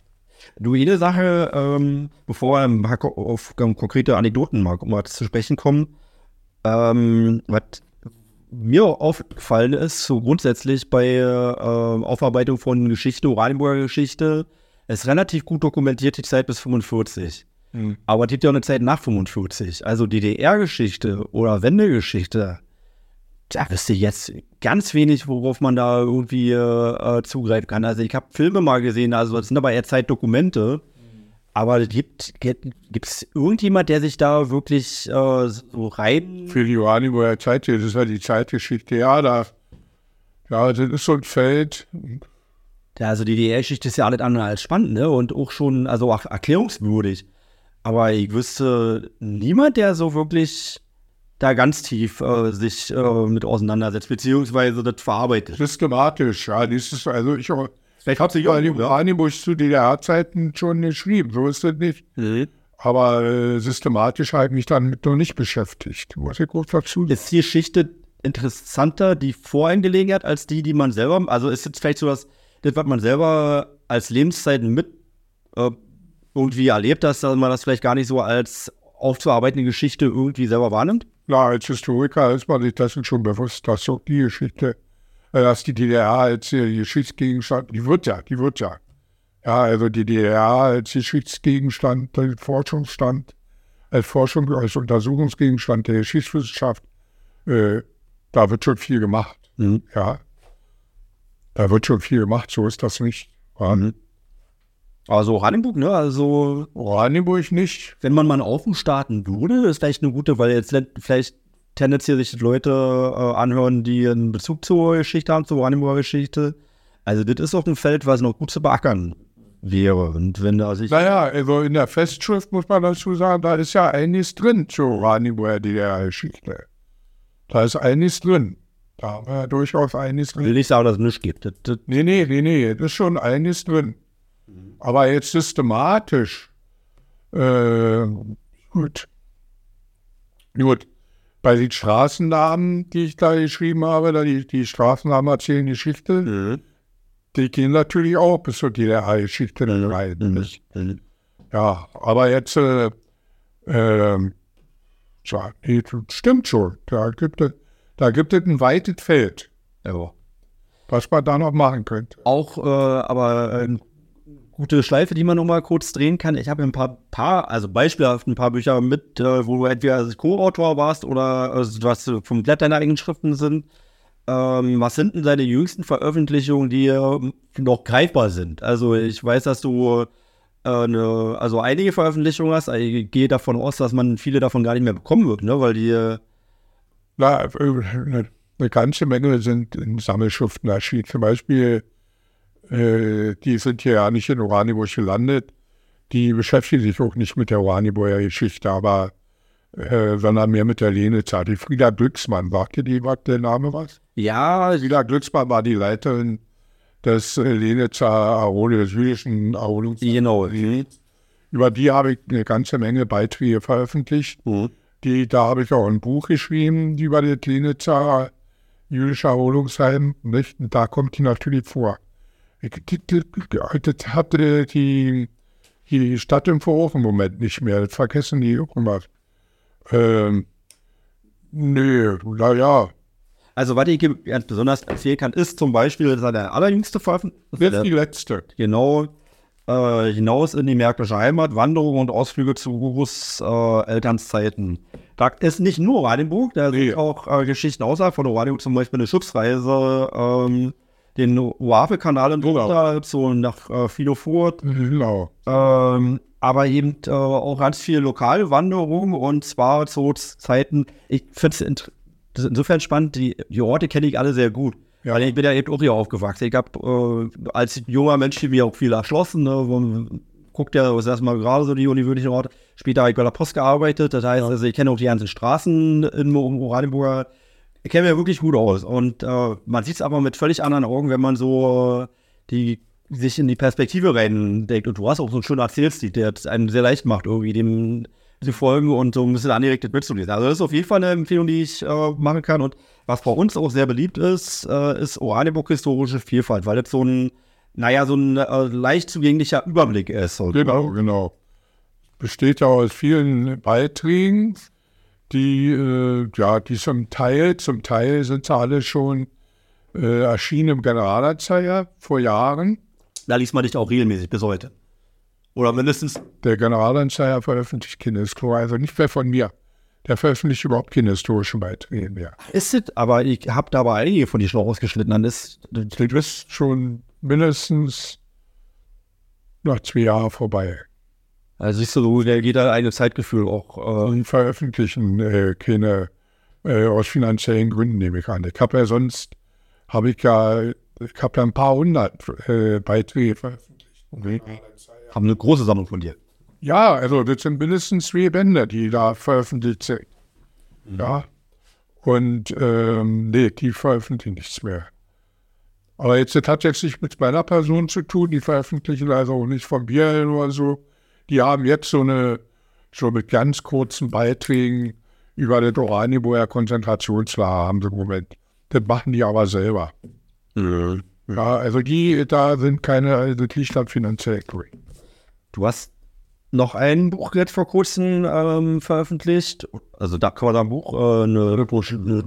Du, eine Sache, ähm, bevor wir ein paar auf konkrete Anekdoten mal, mal zu sprechen kommen, ähm, was mir aufgefallen ist, so grundsätzlich bei äh, Aufarbeitung von Geschichte, Oranienburger Geschichte, ist relativ gut dokumentiert die Zeit bis 45. Hm. Aber es gibt ja auch eine Zeit nach 45. Also DDR-Geschichte oder Wendegeschichte, da wüsste ich jetzt ganz wenig, worauf man da irgendwie äh, zugreifen kann. Also ich habe Filme mal gesehen, also das sind aber eher Zeitdokumente. Aber es gibt es irgendjemand, der sich da wirklich äh, so rein... Für die Oranienburger Zeit, das ist ja die Zeitgeschichte, ja, da, ja, das ist so ein Feld, Ja, also die DDR-Geschichte ist ja alles andere als spannend, ne? Und auch schon, also auch erklärungswürdig. Aber ich wüsste niemand, der so wirklich da ganz tief äh, sich äh, mit auseinandersetzt, beziehungsweise das verarbeitet. systematisch, ja, das ist, also ich, Vielleicht habe ja die Oranienburg zu DDR-Zeiten schon geschrieben, so ist das nicht. Aber äh, systematisch habe ich mich damit noch nicht beschäftigt. Muss ich kurz dazu. Ist die Geschichte interessanter, die vor einem gelegen hat, als die, die man selber, also ist jetzt vielleicht so das, das was man selber als Lebenszeiten mit äh, irgendwie erlebt dass man das vielleicht gar nicht so als aufzuarbeitende Geschichte irgendwie selber wahrnimmt? Klar, als Historiker ist man sich dessen schon bewusst, dass so die Geschichte, äh, dass die DDR als äh, Geschichtsgegenstand, die wird ja, die wird ja. Ja, also die DDR als Geschichtsgegenstand, als Forschungsstand, als Forschung, als Untersuchungsgegenstand der Geschichtswissenschaft, äh, da wird schon viel gemacht. Mhm. Ja. Da wird schon viel gemacht, so ist das nicht. Ja. Also Oranienburg, ne? Also Oranienburg nicht. wenn man mal Aufen starten würde, ist vielleicht eine gute, weil jetzt le- vielleicht tendenziell sich Leute äh, anhören, die einen Bezug zur Geschichte haben, zur Oranienburger Geschichte. Also das ist auch ein Feld, was noch gut zu beackern wäre. Und wenn da sich... Naja, also in der Festschrift muss man dazu sagen, da ist ja einiges drin zur Oranienburger DDR-Geschichte. Da ist einiges drin. Da haben wir ja durchaus einiges Ich will drin. nicht sagen, dass es nichts gibt. Das, das, Nee, nee, nee, nee, das ist schon einiges drin. Aber jetzt systematisch, äh, gut. Gut, bei den Straßennamen, die ich da geschrieben habe, da die, die Straßennamen erzählen Geschichte, die gehen natürlich auch bis zur DDR-Geschichte rein. nicht? Ja, aber jetzt, äh, äh, ja, stimmt schon. Da gibt es, da gibt es ein weites Feld, ja. was man da noch machen könnte. Auch, äh, aber eine gute Schleife, die man noch mal kurz drehen kann. Ich habe ein paar, paar, also beispielhaft ein paar Bücher mit, äh, wo du entweder Co-Autor warst oder äh, was komplett deine eigenen Schriften sind. Ähm, was sind denn deine jüngsten Veröffentlichungen, die äh, noch greifbar sind? Also ich weiß, dass du äh, eine, also einige Veröffentlichungen hast. Ich gehe davon aus, dass man viele davon gar nicht mehr bekommen wird, ne? Weil die Na, äh, eine ganze Menge sind in Sammelschriften erschienen. Zum Beispiel, äh, die sind hier ja nicht in Oranienburg gelandet. Die beschäftigen sich auch nicht mit der Oranienburger Geschichte, aber äh, sondern mehr mit der Lenitzer. Die Frieda Glücksmann, ihr die was, der Name was? ja, Frieda Glücksmann war die Leiterin des äh, Lenitzer Erholung, des jüdischen Erholungs genau. Über die habe ich eine ganze Menge Beiträge veröffentlicht. Die, da habe ich auch ein Buch geschrieben über das Lenitzer jüdische Erholungsheim. Nicht? Und da kommt die natürlich vor. Das hat die, die Stadt im Vorhof im Moment nicht mehr. Das vergessen die auch immer. Ähm, nö, naja. Also, was ich ganz besonders erzählen kann, ist zum Beispiel seine allerjüngste Veröffentlichung. Jetzt die letzte. Genau. Äh, hinaus in die märkische Heimat, Wanderungen und Ausflüge zu Gurus äh, Elternszeiten. Da ist nicht nur Oranienburg, da Nee. sind auch äh, Geschichten außerhalb von Oranienburg, zum Beispiel eine Schiffsreise, ähm, den Oafe-Kanal in Genau. So nach äh, Filofurt. Genau. Ähm, aber eben äh, auch ganz viel Lokalwanderung und zwar zu Zeiten, ich finde es insofern spannend, die, die Orte kenne ich alle sehr gut. Ja. Weil ich bin ja eben auch hier aufgewachsen. Ich habe äh, als junger Mensch hier mir auch viel erschlossen. Ne, guckt ja das erstmal gerade so die ungewöhnlichen Orte. Später habe ich bei der Post gearbeitet. Das heißt, also ich kenne auch die ganzen Straßen in Oranienburger. Ich kenne mich wirklich gut aus. Und äh, man sieht es aber mit völlig anderen Augen, wenn man so äh, die sich in die Perspektive reindenkt. Und du hast auch so einen schönen Erzählstil, der es einem sehr leicht macht, irgendwie dem zu folgen und so ein bisschen angeregt mitzulesen. Also das ist auf jeden Fall eine Empfehlung, die ich äh, machen kann. Und was bei uns auch sehr beliebt ist, äh, ist Oranienburg historische Vielfalt, weil das so ein, naja, so ein äh, leicht zugänglicher Überblick ist. Genau, genau. Besteht ja aus vielen Beiträgen, die, äh, ja, die zum Teil, zum Teil sind sie alle schon äh, erschienen im Generalanzeiger vor Jahren. Da liest man dich auch regelmäßig bis heute. Oder mindestens, Der Generalanzeiger veröffentlicht keine Historie, also nicht mehr von mir. Der veröffentlicht überhaupt keine historischen Beiträge mehr. ist es, aber ich habe dabei einige von die schon rausgeschnitten. Dann ist, Das ist schon mindestens noch zwei Jahre vorbei. Also siehst du, so, der geht da eine Zeitgefühl auch. Äh, Und veröffentlichen äh, keine äh, aus finanziellen Gründen, nehme ich an. Ich habe ja sonst, habe ich ja, ich habe ja ein paar hundert äh, Beiträge veröffentlicht. haben eine große Sammlung von dir. Ja, also das sind mindestens zwei Bände, die da veröffentlicht sind. Ja. Und ähm, nee, die veröffentlichen nichts mehr. Aber jetzt das hat jetzt nicht mit meiner Person zu tun, die veröffentlichen also auch nicht von mir oder so. Die haben jetzt so eine, so mit ganz kurzen Beiträgen über das Oranienburger Konzentrationslager haben sie im Moment. Das machen die aber selber. Ja, also die, da sind keine, also das liegt am finanziellen Grund. Du hast noch ein Buch jetzt vor kurzem ähm, veröffentlicht. Also da kann man sagen, Buch, äh, eine,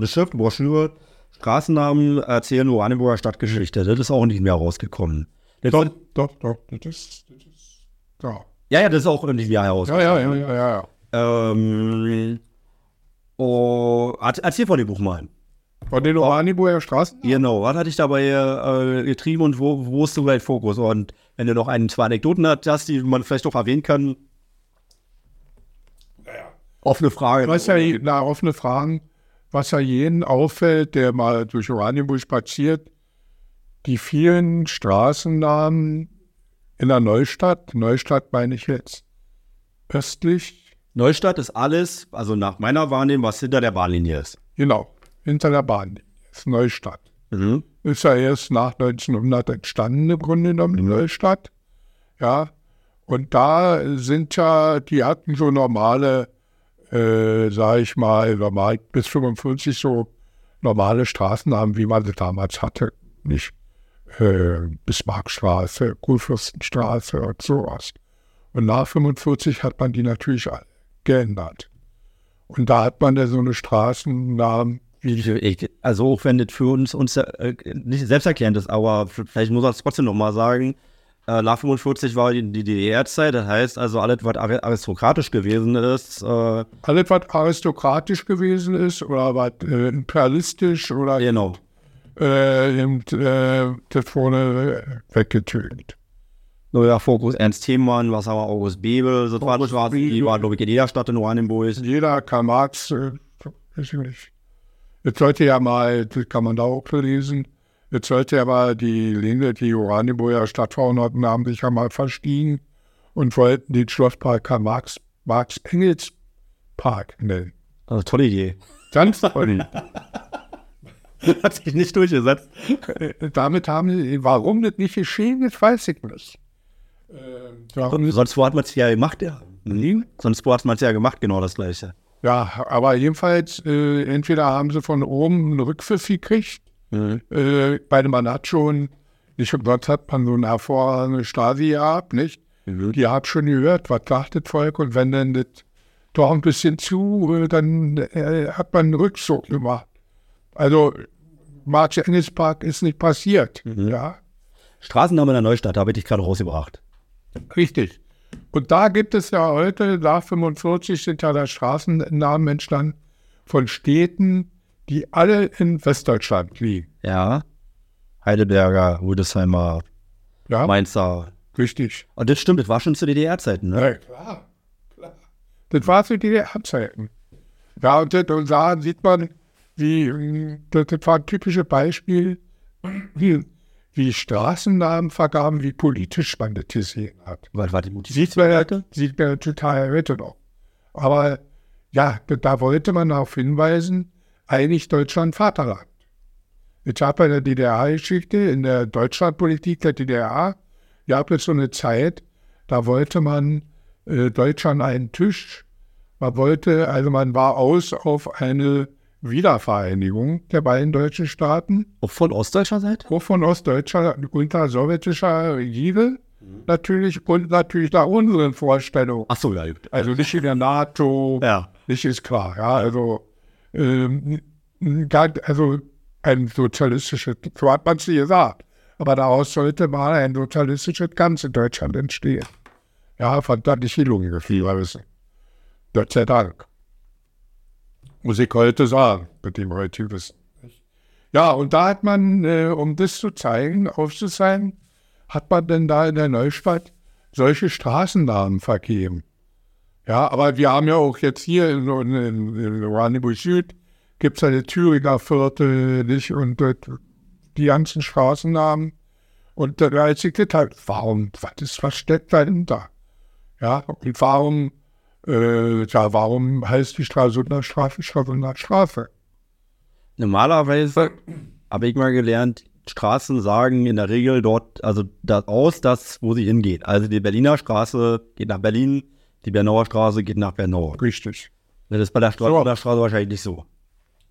Schrift, eine Broschüre, Straßennamen erzählen Oranienburger Stadtgeschichte. Das ist auch diesem Jahr rausgekommen. Das Doch, doch, doch, das ist, das ist, ja. Ja, ja, das ist auch in diesem Jahr Ja, herausgekommen. ja, ja, ja, ja. ja. Ähm, oh, erzähl- von dem Buch mal. Von den Oranienburger Straßen? Genau, was hat dich dabei äh, getrieben und wo, wo ist du dein Fokus? Und wenn du noch ein, zwei Anekdoten hast, die man vielleicht auch erwähnen kann. Offene Frage. Was ja, na, offene Fragen, was ja jeden auffällt, der mal durch Oranienburg spaziert, die vielen Straßennamen in der Neustadt, Neustadt meine ich jetzt, östlich, Neustadt ist alles, also nach meiner Wahrnehmung, was hinter der Bahnlinie ist. genau, hinter der Bahn, ist Neustadt. Mhm. Ist ja erst nach 1900 entstanden im Grunde genommen, die Neustadt. Ja, und da sind ja, die hatten so normale, äh, sag ich mal, normal bis 45 so normale Straßennamen, wie man sie damals hatte. Nicht äh, Bismarckstraße, Kurfürstenstraße und sowas. Und nach 45 hat man die natürlich alle geändert. Und da hat man ja so eine Straßennamen, also auch wenn das für uns, uns äh, nicht selbsterklärend ist, aber vielleicht muss man es trotzdem nochmal sagen, äh, nach 45 war die, die DDR-Zeit, das heißt also alles, was ari- aristokratisch gewesen ist, äh, alles, was aristokratisch gewesen ist oder was äh, imperialistisch oder genau. Äh, eben, äh, das wurde äh, weggetötet. Neuer Fokus Ernst Thiemann, was haben wir, August Bebel, so war die waren, glaube ich, in jeder Stadt in Oranienburg. Jeder Karl Marx, äh, weiß ich nicht. Jetzt sollte ja mal, das kann man da auch lesen, jetzt sollte ja mal die Linie, die Oranienburger Stadtverordneten haben sich ja mal verstiegen und wollten den Schlosspark Karl Marx, Marx Engels Park nennen. Also, tolle Idee. Ganz toll. Hat sich nicht durchgesetzt. Äh, Damit haben sie, warum das nicht geschehen ist, weiß ich nicht. Ähm, warum, Sonst wo hat man es ja gemacht, ja. Mhm. Sonst wo hat man es ja gemacht, genau das Gleiche. ja, aber jedenfalls, äh, entweder haben sie von oben einen Rückpfiff gekriegt, Mhm. äh, bei dem man hat schon, nicht umsonst hat man so eine hervorragende Stasi gehabt, nicht? Mhm. Die hat schon gehört, was sagt das Volk und wenn dann das doch ein bisschen zu, äh, dann äh, hat man einen Rückzug gemacht. Also Marx-Engels-Park ist nicht passiert. Mhm. Ja, Straßenname in der Neustadt, da habe ich dich gerade rausgebracht. richtig. Und da gibt es ja heute, nach 45 sind ja da Straßennamen entstanden von Städten, die alle in Westdeutschland liegen. Ja. Heidelberger, Rüdesheimer, Ja, Mainzer. richtig. Und das stimmt, das war schon zu DDR-Zeiten, ne? Ja, klar, klar. Das war zu DDR-Zeiten. Ja, und, das, und da sieht man, wie, das, war ein typisches Beispiel, wie, wie Straßennamenvergaben, wie politisch man das gesehen hat. Was war die? Sieht man ja, sieht man ja total heute noch. Aber ja, da, wollte man darauf hinweisen, eigentlich Deutschland Vaterland. Ich habe in der DDR-Geschichte, in der Deutschlandpolitik der DDR, gab es so eine Zeit, da wollte man äh, Deutschland einen Tisch. Man wollte, also man war aus auf eine Wiedervereinigung der beiden deutschen Staaten Auch von ostdeutscher Seite? auch von Ostdeutschland unter sowjetischer Regierung natürlich und natürlich nach unseren Vorstellungen. Ach so, ja. Also nicht in der NATO, Ja. nicht ist klar. Ja, also, ähm, also ein sozialistisches, so hat man es gesagt. Aber daraus sollte mal ein sozialistisches Ganz in Deutschland entstehen. Ja, fantastisch gelungen gewesen. Gott sei Dank. Muss ich heute sagen, mit dem heutigen Wissen. Ja, und da hat man, äh, um das zu zeigen, aufzuzeigen, hat man denn da in der Neustadt solche Straßennamen vergeben. Ja, aber wir haben ja auch jetzt hier in, in, in Oranienburg Süd gibt es die Thüringer Viertel nicht und äh, die ganzen Straßennamen. Und ich das halt, warum, was ist, was steckt dahinter? Ja, und warum, äh, ja, warum heißt die Stralsunder Straße Stralsunder Straße? Normalerweise habe ich mal gelernt, Straßen sagen in der Regel dort, also das aus, das, wo sie hingehen. Also die Berliner Straße geht nach Berlin, die Bernauer Straße geht nach Bernau. Richtig. Das ist bei der Stra So. Straße wahrscheinlich nicht so.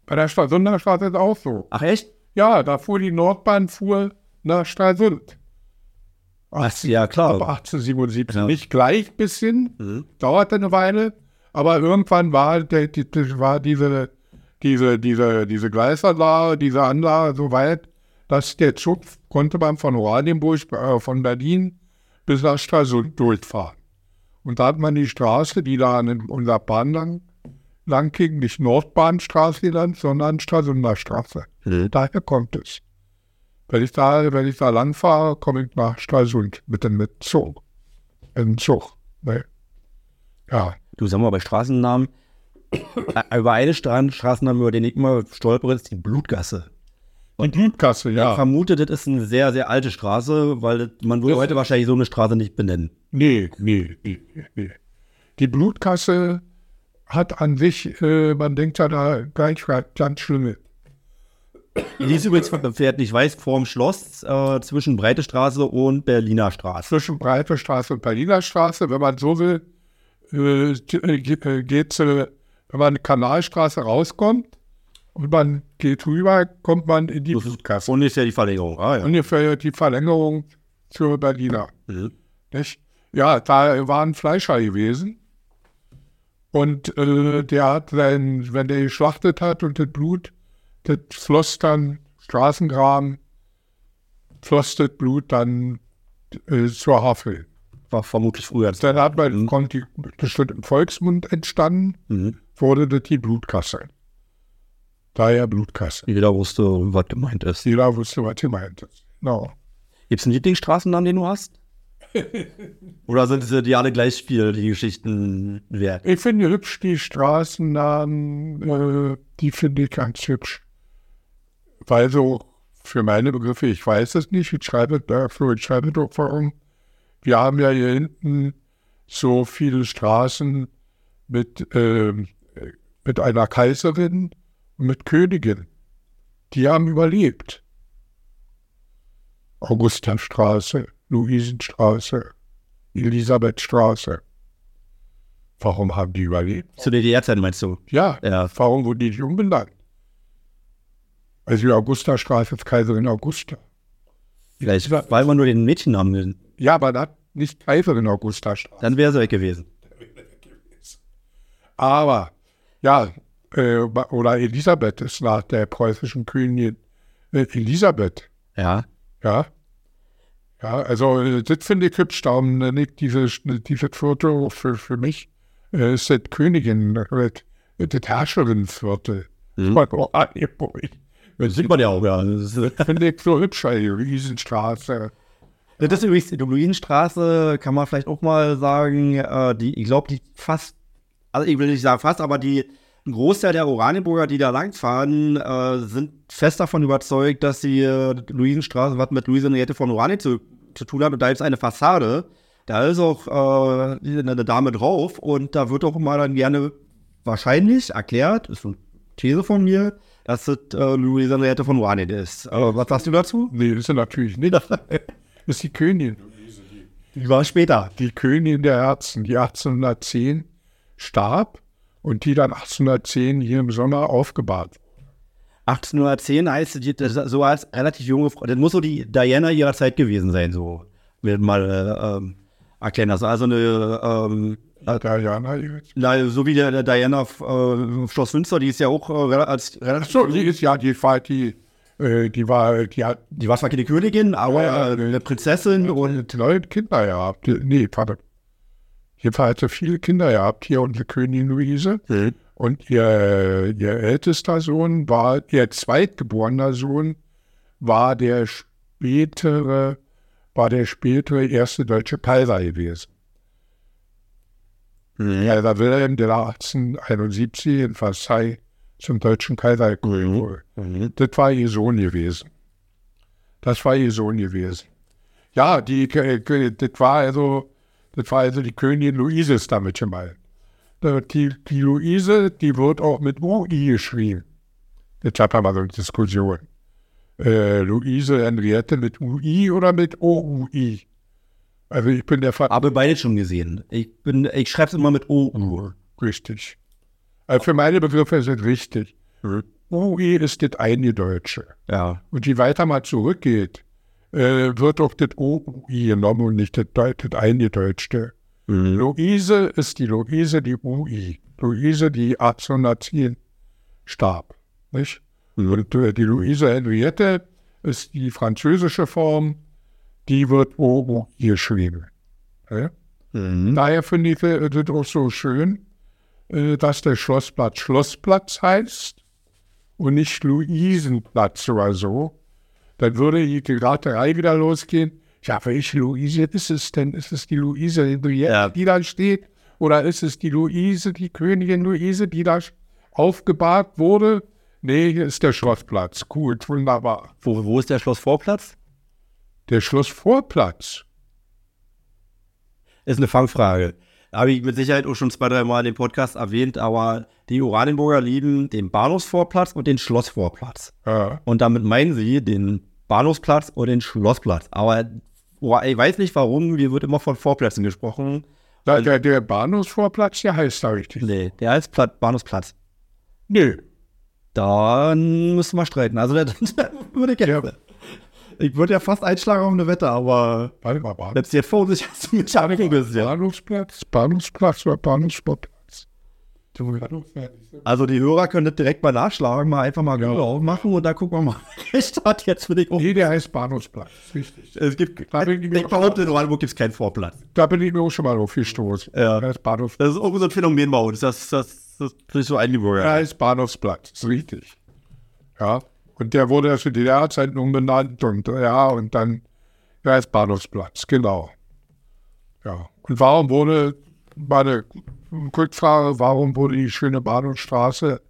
Bei der Stralsunder Straße ist auch so. Ach echt? Ja, da fuhr die Nordbahn fuhr nach Stralsund. Ach, ja, klar. Ab 1877. Ja. Nicht gleich bis hin, Mhm. dauerte eine Weile, aber irgendwann war, der, die, die, war diese, diese, diese, diese Gleisanlage, diese Anlage so weit, dass der Zug konnte man von Oranienburg, äh, von Berlin bis nach Stralsund durchfahren. Und da hat man die Straße, die da an unserer Bahn lang, lang ging, nicht Nordbahnstraße genannt, sondern Stralsunder Straße. Mhm. Daher kommt es. Wenn ich da, wenn ich da lang fahre, komme ich nach Stralsund mit dem mit Zug. Im Zug. Ne? Ja, Du sag mal, bei Straßennamen, über eine Stra Straßennamen, über den ich immer stolpere, ist die Blutgasse. die Blutkasse, Ich ja. vermute, das ist eine sehr, sehr alte Straße, weil das, man würde heute wahrscheinlich so eine Straße nicht benennen. Nee, nee, nee, nee. Die Blutkasse hat an sich, äh, man denkt ja da gleich was ganz Die ist übrigens, wer nicht weiß, vorm Schloss äh, zwischen Breite Straße und Berliner Straße. Zwischen Breite Straße und Berliner Straße, wenn man so will, äh, äh, geht äh, wenn man Kanalstraße rauskommt und man geht rüber, kommt man in die Blutkasse. ungefähr die Verlängerung. Ah, ja. ungefähr die Verlängerung zur Berliner. Mhm. Ja, da war ein Fleischer gewesen. Und äh, der hat sein, wenn der geschlachtet hat und das Blut, das floss dann, Straßengraben, floss das Blut dann äh, zur Havel. War vermutlich früher. Dann hat man, konnte die, bestimmt im Volksmund entstanden, Mhm. wurde das die Blutkasse. Daher Blutkasse. Jeder wusste, was gemeint ist. Jeder wusste, was gemeint ist. Genau. Gibt es einen Lieblingsstraßennamen, den du hast? Oder sind sie die alle gleich viel, die Geschichten wert? Ich finde hübsch die Straßennamen, äh, die finde ich ganz hübsch. Weil so für meine Begriffe, ich weiß es nicht, ich schreibe dafür, ich schreibe doch warum. Wir haben ja hier hinten so viele Straßen mit, äh, mit einer Kaiserin und mit Königin. Die haben überlebt. Augustastraße, Luisenstraße, Elisabethstraße. Warum haben die überlebt? Zu DDR-Zeiten meinst du? Ja, Ja. warum wurden die nicht umbenannt? Also die Augustastraße ist Kaiserin Augusta. Vielleicht, weil man nur den Mädchennamen nennt. Ja, aber das nicht Kaiserin Augustastraße. Dann wäre sie weg gewesen. Aber, ja, äh, oder Elisabeth ist nach der preußischen Königin Äh, Elisabeth. Ja. Ja. Ja, also äh, das finde ich hübsch. Darum nenne ich dieses, dieses Foto für, für mich äh, ist das Königin, das, das Herrscherinnenviertel. Mhm. Von Oranienburg. Das sieht man ja auch, ja. Das ist, Das finde ich so hübsch, die Riesenstraße. das ist übrigens die Luisenstraße, kann man vielleicht auch mal sagen, äh, die, ich glaube, die fast, also ich will nicht sagen fast, aber die, ein Großteil der Oranienburger, die da langfahren, äh, sind fest davon überzeugt, dass die äh, Luisenstraße was mit Luise Henriette von Oranien zu, zu tun hat. Und da ist eine Fassade, da ist auch äh, eine Dame drauf und da wird auch mal dann gerne wahrscheinlich erklärt, ist so eine These von mir, dass das äh, Luise Henriette von Oranien ist. Äh, was sagst du dazu? Nee, das ist natürlich nicht. Das ist die Königin. Die war später. Die Königin der Herzen, die 1810 starb und die dann 1810 hier im Sommer aufgebahrt. 1810 heißt die, so als relativ junge Frau. Das muss so die Diana ihrer Zeit gewesen sein, so wird mal äh, ähm, erklären. Ist also eine, ähm, Diana jetzt. na, so wie der, der Diana äh, Schloss Windsor, die ist ja auch äh, als relativ. So, die ist ja, die war die, äh, die war, die hat Die war zwar keine Königin, aber Ja, ja. äh, eine Prinzessin und neun Kinder gehabt. Nee, warte. Jedenfalls hat sie viele Kinder gehabt, hier unsere Königin Luise. Und ihr, ihr ältester Sohn war, ihr zweitgeborener Sohn war der spätere, war der spätere erste deutsche Kaiser gewesen. Kaiser Wilhelm, der 1871 in Versailles zum deutschen Kaiser gekrönt wurde. Das war ihr Sohn gewesen. Das war ihr Sohn gewesen. Ja, die, das war also, das war also die Königin Luise ist damit gemeint. Die, die Luise, die wird auch mit UI geschrieben. Jetzt hat man mal so eine Diskussion. Äh, Luise Henriette mit UI oder mit OUI? Also ich bin der Ver habe beide schon gesehen. Ich bin, ich schreibe es immer mit O. Richtig. Also für meine Begriffe ist es richtig. UI ist das Eingedeutsche. Ja. Und je weiter man zurückgeht, äh, wird auch das OUI genommen und nicht das, das Eingedeutschte. Luise ist die Luise, die UI. Luise, die 1810 starb. Nicht? Und äh, die Luise Henriette ist die französische Form, die wird OUI geschrieben. Ja? Daher finde ich äh, das auch so schön, äh, dass der Schlossplatz Schlossplatz heißt und nicht Luisenplatz oder so. Dann würde die Raterei wieder losgehen. Ja, welche Luise ist es denn? Ist es die Luise Henriette, Ja. die da steht? Oder ist es die Luise, die Königin Luise, die da aufgebahrt wurde? Nee, hier ist der Schlossplatz. Gut, wunderbar. Wo, wo ist der Schlossvorplatz? Der Schlossvorplatz. Ist eine Fangfrage. Habe ich mit Sicherheit auch schon zwei, drei Mal in dem Podcast erwähnt, aber die Oranienburger lieben den Bahnhofsvorplatz und den Schlossvorplatz. Ja. Und damit meinen sie den Bahnhofsplatz und den Schlossplatz. Aber ich weiß nicht warum, mir wird immer von Vorplätzen gesprochen. Da, der, der Bahnhofsvorplatz, der heißt da richtig. Nee, der heißt Pla- Bahnhofsplatz. Nee. Dann müssen wir streiten. Also, das würde ich gerne. Ich würde ja fast einschlagen auf eine Wette, aber Warte mal, Bahn- selbst jetzt vor sich hast du mich ein bisschen. Bahnhofsplatz, Bahnhofsplatz oder Bahnhofsvorplatz. Du Also die Hörer können das direkt mal nachschlagen, mal einfach mal Google aufmachen und dann gucken wir mal. Recht hat jetzt für dich. Nee, der heißt Bahnhofsplatz. Richtig. Es gibt, Da bin ich ich behaupte, in Oranienburg gibt es keinen Vorplatz. Da bin ich mir auch schon mal aufgestoßen. Ja. Der heißt Bahnhof, Das ist auch so ein Phänomen bei uns. Das, das, das ist so eingebürgert. der heißt Bahnhofsplatz. Ist richtig. Ja. Und der wurde ja zu DDR-Zeiten umbenannt und ja, und dann, der heißt Bahnhofsplatz, genau. Ja. Und warum wurde, meine Rückfrage, warum wurde die schöne Bahnhofstraße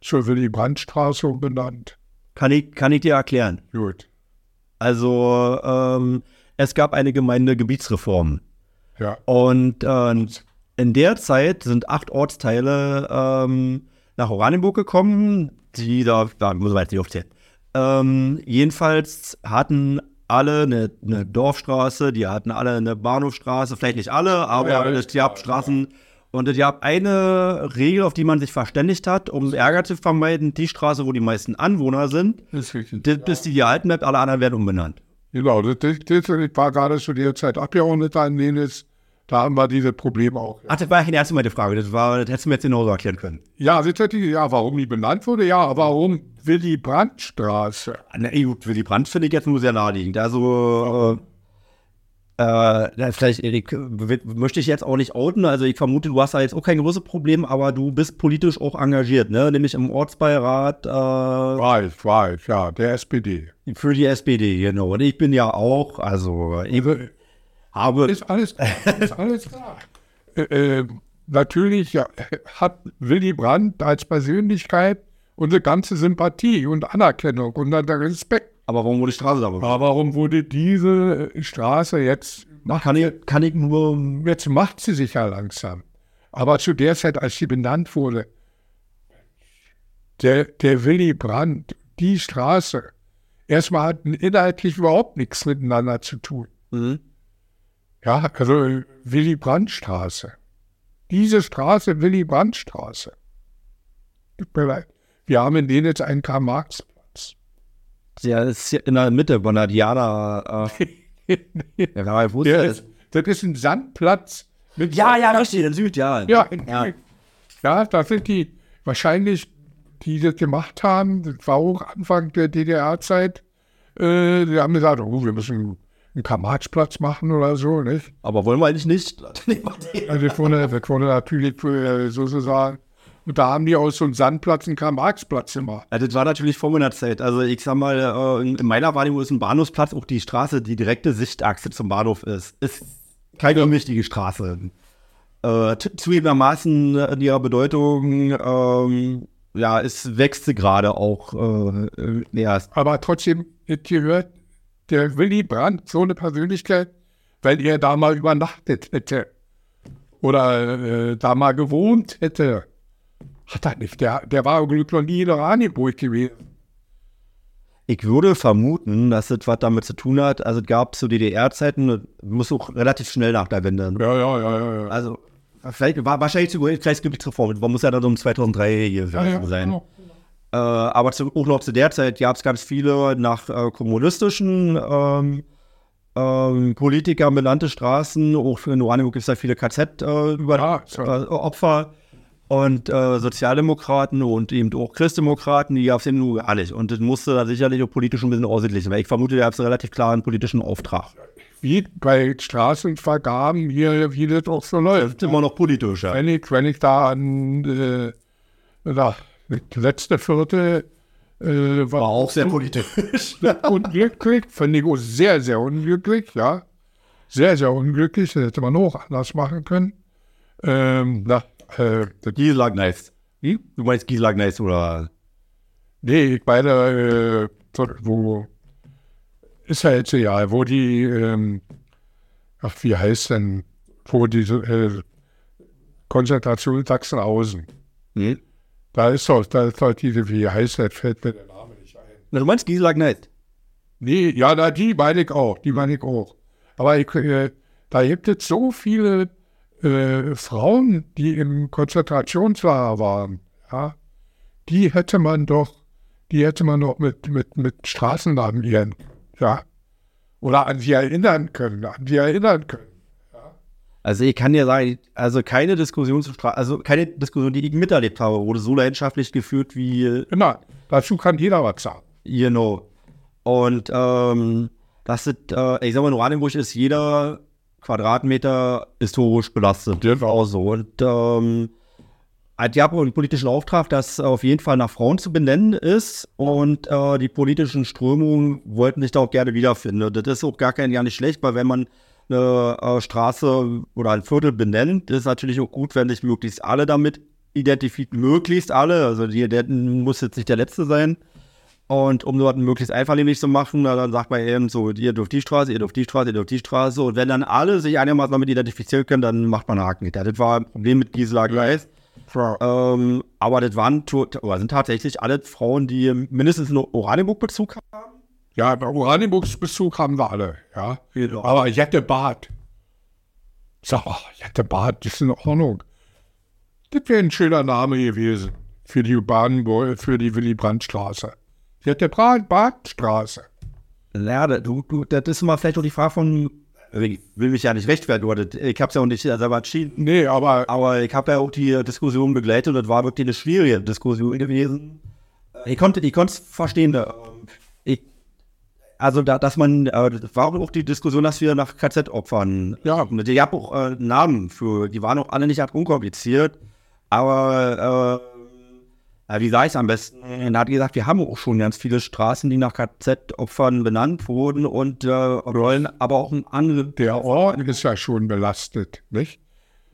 zur Willy-Brandt-Straße umbenannt? Kann, ich, kann ich dir erklären. Gut. Also, ähm, es gab eine Gemeindegebietsreform. Ja. Und äh, in der Zeit sind acht Ortsteile ähm, nach Oranienburg gekommen, die da, da muss man jetzt nicht aufzählen. Ähm, jedenfalls hatten alle eine, eine Dorfstraße, die hatten alle eine Bahnhofstraße, vielleicht nicht alle, aber Ja, es gab Straßen. Und es gab eine Regel, auf die man sich verständigt hat, um Ärger zu vermeiden, die Straße, wo die meisten Anwohner sind, ist richtig. das, bis die gehalten bleibt, alle anderen werden umbenannt. Genau, das, das, das ich war gerade zu der Zeit abgeordneter in Lenitz. Da haben wir diese Probleme auch. Ach, das war die erste meine Frage. Das, war, das hättest du mir jetzt genauso erklären können. Ja, hätte ich- ja, warum die benannt wurde, ja, warum Willy Brandt-Straße? Na ey, gut, Willy Brandt finde ich jetzt nur sehr naheliegend. Also, äh, äh, na, vielleicht, Erik, möchte ich jetzt auch nicht outen. Also, ich vermute, du hast da jetzt auch kein großes Problem, aber du bist politisch auch engagiert, ne? Nämlich im Ortsbeirat äh, Weiß, weiß, ja, der SPD. für die SPD, genau. Und ich bin ja auch, also, ich Also, habe. ist alles, ist alles klar. Äh, äh, natürlich ja, hat Willy Brandt als Persönlichkeit unsere ganze Sympathie und Anerkennung und Respekt. aber warum wurde die Straße da? Aber warum wurde diese Straße jetzt, Kann ich, kann ich nur. jetzt macht sie sich ja langsam. Aber zu der Zeit, als sie benannt wurde, der, der Willy Brandt, die Straße, erstmal hatten inhaltlich überhaupt nichts miteinander zu tun. Mhm. Ja, also äh, Willy Brandt Straße. Diese Straße, Willy Brandt Straße. Tut mir leid. Wir haben in denen jetzt einen Karl-Marx-Platz. Ja, das ist ja in der Mitte von der Diana. Äh, ja, wer wusste das ist ein Sandplatz. Mit Ja, ja, da steht in Süd, ja. Ja, in, ja. ja. ja, das sind die wahrscheinlich, die das gemacht haben. Das war auch Anfang der DDR-Zeit. Äh, die haben gesagt, oh, wir müssen einen Karl-Marx-Platz machen oder so, nicht? Aber wollen wir eigentlich nicht? Also das wurde, das wurde natürlich äh, sozusagen, und da haben die aus so einem Sandplatz einen Karl-Marx-Platz gemacht. Ja, das war natürlich vor meiner Zeit. Also ich sag mal, äh, in in meiner Wahrnehmung ist ein Bahnhofsplatz auch die Straße, die direkte Sichtachse zum Bahnhof ist. Ist keine wichtige Straße. Äh, zugegebenermaßen in ihrer Bedeutung, ähm, ja, es wächst sie gerade auch äh, äh, erst. Aber trotzdem, gehört der Willy Brandt so eine Persönlichkeit, weil er da mal übernachtet hätte oder äh, da mal gewohnt hätte. Hat er nicht. Der, der war Glück noch nie in Oranienburg gewesen. Ich würde vermuten, dass das was damit zu tun hat. Also es gab zu DDR-Zeiten, muss auch relativ schnell nach der Wende. Ja, ja, ja, ja. ja. Also vielleicht war wahrscheinlich zu vielleicht gibt es Reformen. Man muss ja dann um 2003 hier ja, ja sein. genau. Äh, aber zu, auch noch zu der Zeit gab es ganz viele nach äh, kommunistischen ähm, ähm, Politikern benannte Straßen. Auch in Oranienburg gibt es da viele KZ-Opfer. Äh, Opfer. und äh, Sozialdemokraten und eben auch Christdemokraten, die gab es eben nur gar nicht. Und das musste da sicherlich auch politisch ein bisschen ausgeglichen, weil ich vermute, da gab es einen relativ klaren politischen Auftrag. Wie bei Straßenvergaben hier, wie das auch so läuft. Das ist immer noch politisch, ja. Wenn ich, wenn ich da an äh, das letzte Viertel äh, war, War auch sehr politisch. unglücklich, finde ich auch sehr, sehr unglücklich, ja. Sehr, sehr unglücklich, das hätte man auch anders machen können. Ähm, na, äh, Gisela Gneist. Hm? Du meinst Gisela Gneist oder? nee, ich meine, äh, wo ist ja jetzt egal, wo die, ähm, ach, wie heißt denn, wo diese äh, Konzentration Sachsenhausen, Hm? Da ist doch, da ist doch diese, wie heißt das, fällt mir der Name nicht ein. Na, du meinst Gisela Gneist? Nee, ja, na, die meine ich auch, die meine ich auch. Aber ich, äh, da gibt es so viele äh, Frauen, die im Konzentrationslager waren, ja, die hätte man doch, die hätte man doch mit, mit, mit Straßennamen ihren, ja, oder an sie erinnern können, an sie erinnern können. Also ich kann dir sagen, also keine Diskussion zu Stra also keine Diskussion, die ich miterlebt habe, wurde so leidenschaftlich geführt wie Genau, dazu kann jeder was sagen. know. Und ähm, das ist, äh, ich sag mal, in Oranienburg ist jeder Quadratmeter historisch belastet. Genau. Auch so. Und ähm, hat ja einen politischen Auftrag, das auf jeden Fall nach Frauen zu benennen ist. Und äh, die politischen Strömungen wollten sich da auch gerne wiederfinden. Das ist auch gar kein gar nicht schlecht, weil wenn man eine äh, Straße oder ein Viertel benennt, ist natürlich auch gut, wenn sich möglichst alle damit identifizieren, möglichst alle, also die, der muss jetzt nicht der Letzte sein. Und um dort möglichst einvernehmlich zu machen, na, dann sagt man eben so, ihr dürft die Straße, ihr dürft die Straße, ihr dürft die Straße. Und wenn dann alle sich einigermaßen damit identifizieren können, dann macht man einen Haken. Das war ein Problem mit Gisela Gleis. Ähm, aber das waren oder sind tatsächlich alle Frauen, die mindestens einen Oranienburg-Bezug haben. Ja, bei Oranienburgsbezug haben wir alle, ja. Genau. Aber Jette Bad. Sag mal, Jette Bad, das ist in Ordnung. Das wäre ein schöner Name gewesen für die Bahn, für die Willy Brandt Straße. Jette Bad, Badstraße. Ja, du, du, das ist immer vielleicht auch die Frage von, ich will mich ja nicht rechtfertigen, oder ich habe es ja auch nicht selber entschieden. Nee, aber Aber ich habe ja auch die Diskussion begleitet und das war wirklich eine schwierige Diskussion gewesen. Ich konnte, ich konnte es verstehen. Also, da, dass man, äh, das war auch die Diskussion, dass wir nach KZ-Opfern, Ja. die gab auch äh, Namen für, die waren auch alle nicht unkompliziert, aber äh, wie sage ich es am besten? Er hat gesagt, wir haben auch schon ganz viele Straßen, die nach KZ-Opfern benannt wurden und äh, wollen aber auch ein anderes. der Ort ist ja schon belastet, nicht?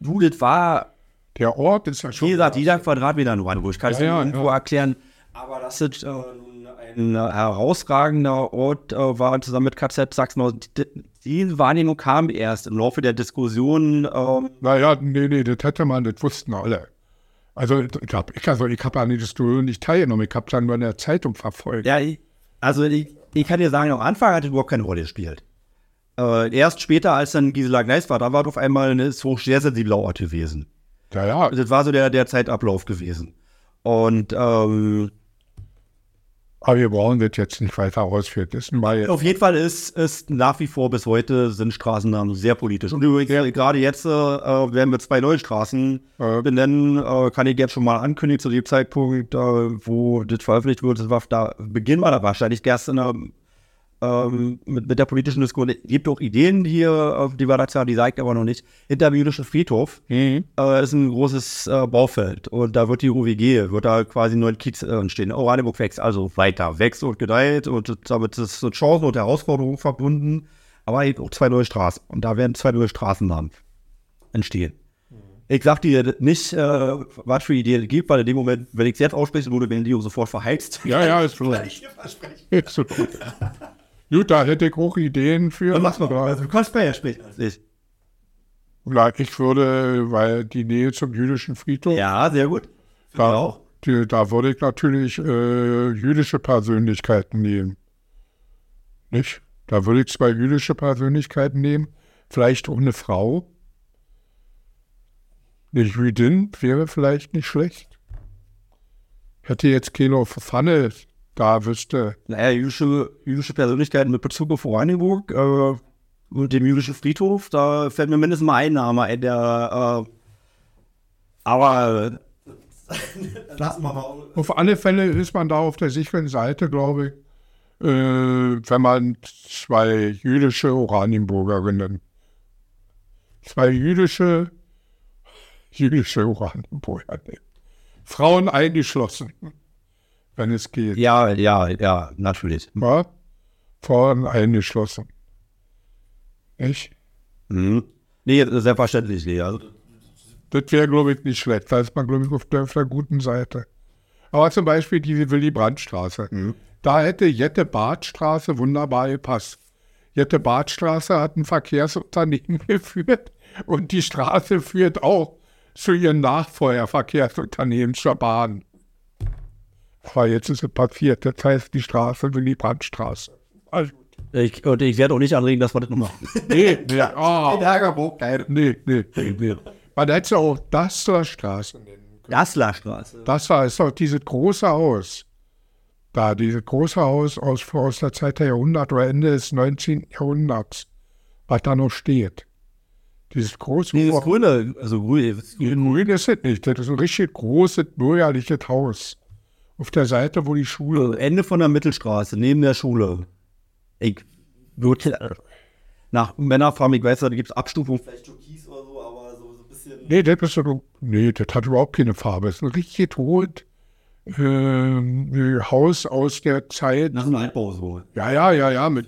Du, das war Der Ort ist ja schon Wie gesagt, jeder Quadratmeter nur an, wo ich kann es Ja, ja, irgendwo ja. erklären. Aber dass es äh, ein äh, herausragender Ort äh, war, zusammen mit KZ Sachsenhausen, die, die Wahrnehmung kam erst im Laufe der Diskussion. ähm, Naja, nee, nee, das hätte man, das wussten alle. Also ich habe ich, also, ich hab an der Diskussion nicht teilgenommen, ich habe dann nur in der Zeitung verfolgt. ja, ich, also ich, ich kann dir sagen, am Anfang hat es überhaupt keine Rolle gespielt. Äh, erst später, als dann Gisela Gneis war, da war auf einmal ein so sehr sensibler Ort gewesen. Ja, ja, Das war so der, der Zeitablauf gewesen. Und ähm, aber wir brauchen das jetzt nicht weiter ausführen. Auf jeden Fall ist, ist nach wie vor bis heute sind Straßennamen sehr politisch. Und übrigens, äh, gerade jetzt äh, werden wir zwei neue Straßen Ja. benennen. Äh, kann ich jetzt schon mal ankündigen zu dem Zeitpunkt, äh, wo das veröffentlicht wird. Das war da beginnen wir da wahrscheinlich erst in der, ähm, mit, mit der politischen Diskussion. Es gibt auch Ideen hier, die wir dazu haben, die sagt aber noch nicht. Hinter dem jüdischen Friedhof äh, ist ein großes äh, Baufeld und da wird die UWG, wird da quasi ein neuer Kiez äh, entstehen. Oranienburg wächst also weiter, wächst und gedeiht und damit ist so Chancen und Herausforderungen verbunden, aber eben auch zwei neue Straßen und da werden zwei neue Straßennamen entstehen. Ich sag dir nicht, äh, was für Ideen es gibt, weil in dem Moment, wenn ich es jetzt aussprechen würde, werden die auch sofort verheizt. ja, ja, ist klar. Ist so gut. Gut, da hätte ich auch Ideen für. Dann mach's mal. Also, du kannst besser sprechen als ich. Ich würde, weil die Nähe zum jüdischen Friedhof, Ja, sehr gut. da, auch. Die, da würde ich natürlich äh, jüdische Persönlichkeiten nehmen. Nicht? Da würde ich zwei jüdische Persönlichkeiten nehmen. Vielleicht auch eine Frau. Eine Jüdin wäre vielleicht nicht schlecht. Hätte jetzt Keno Pfanne da wüsste. Naja, jüdische, jüdische Persönlichkeiten mit Bezug auf Oranienburg äh, und dem jüdischen Friedhof, da fällt mir mindestens mal ein Name ein, der, äh, aber lassen wir mal. Auf alle Fälle ist man da auf der sicheren Seite, glaube ich, äh, wenn man zwei jüdische Oranienburgerinnen, zwei jüdische, jüdische Oranienburger nimmt. Frauen eingeschlossen, wenn es geht. Ja, ja, ja, natürlich. Ja? Frauen eingeschlossen. Nicht? Mhm. Nee, selbstverständlich, nee. Also, Das wäre, glaube ich, nicht schlecht. Da ist man, glaube ich, auf der, auf der guten Seite. Aber zum Beispiel diese Willy-Brandt-Straße. Da hätte Jette-Bad-Straße wunderbar gepasst. Jette-Bad-Straße hat ein Verkehrsunternehmen geführt und die Straße führt auch zu ihrem Nachfolgerverkehrsunternehmen zur Bahn. Aber jetzt ist es passiert. Das heißt die Straße Willy-Brandt-Straße. Also, ich, und ich werde auch nicht anregen, dass wir das nochmal. nee, nee, oh, Ärgerburg, geil. nee, nee, nee, nee. Man hätte es auch Dasslerstraße nennen Gasslerstraße. Das war ist doch dieses große Haus. Da, dieses große Haus aus, aus der Zeit der Jahrhundert oder Ende des 19. Jahrhunderts, was da noch steht. Dieses große Nee, das Haus. Grüne, also grün, Grün ist es nicht. Das ist ein richtig großes, bürgerliches Haus. Auf der Seite, wo die Schule. Ende von der Mittelstraße, neben der Schule. Ich würde nach Männerfarm, ich weiß, da gibt es Abstufungen. Vielleicht Türkis oder so, aber so, so ein bisschen. Nee, das ist doch, nee, das hat überhaupt keine Farbe. Das ist ein richtig rot ähm, Haus aus der Zeit. Nach einem Altbau so. Ja, ja, ja, ja, mit,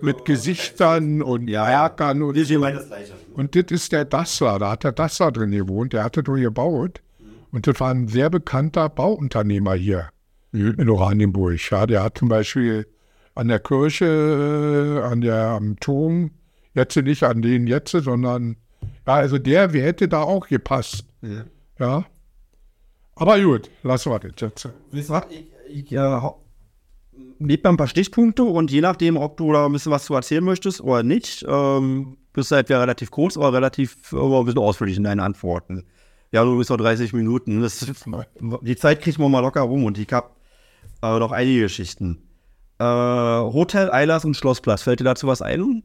mit Gesichtern und Ja, ja. Erkern und Das das Gleiche. Und das ist der Dassler, da hat der Dassler drin gewohnt, der hatte durch gebaut. Und das war ein sehr bekannter Bauunternehmer hier in Oranienburg. Ja, der hat zum Beispiel an der Kirche, äh, an der, am Turm, jetzt nicht an den jetzt, sondern, ja, also der wer hätte da auch gepasst. Ja. Aber gut, lassen wir das jetzt. Wisst ihr was? Ich, ich äh, hau- gebe mir ein paar Stichpunkte und je nachdem, ob du da ein bisschen was zu erzählen möchtest oder nicht, ähm, bist du entweder relativ kurz oder relativ äh, ein bisschen ausführlich in deinen Antworten. Ja, du bist noch 30 Minuten. Das die Zeit kriegt man mal locker rum und ich habe äh, noch einige Geschichten. Äh, Hotel, Eilers und Schlossplatz. Fällt dir dazu was ein?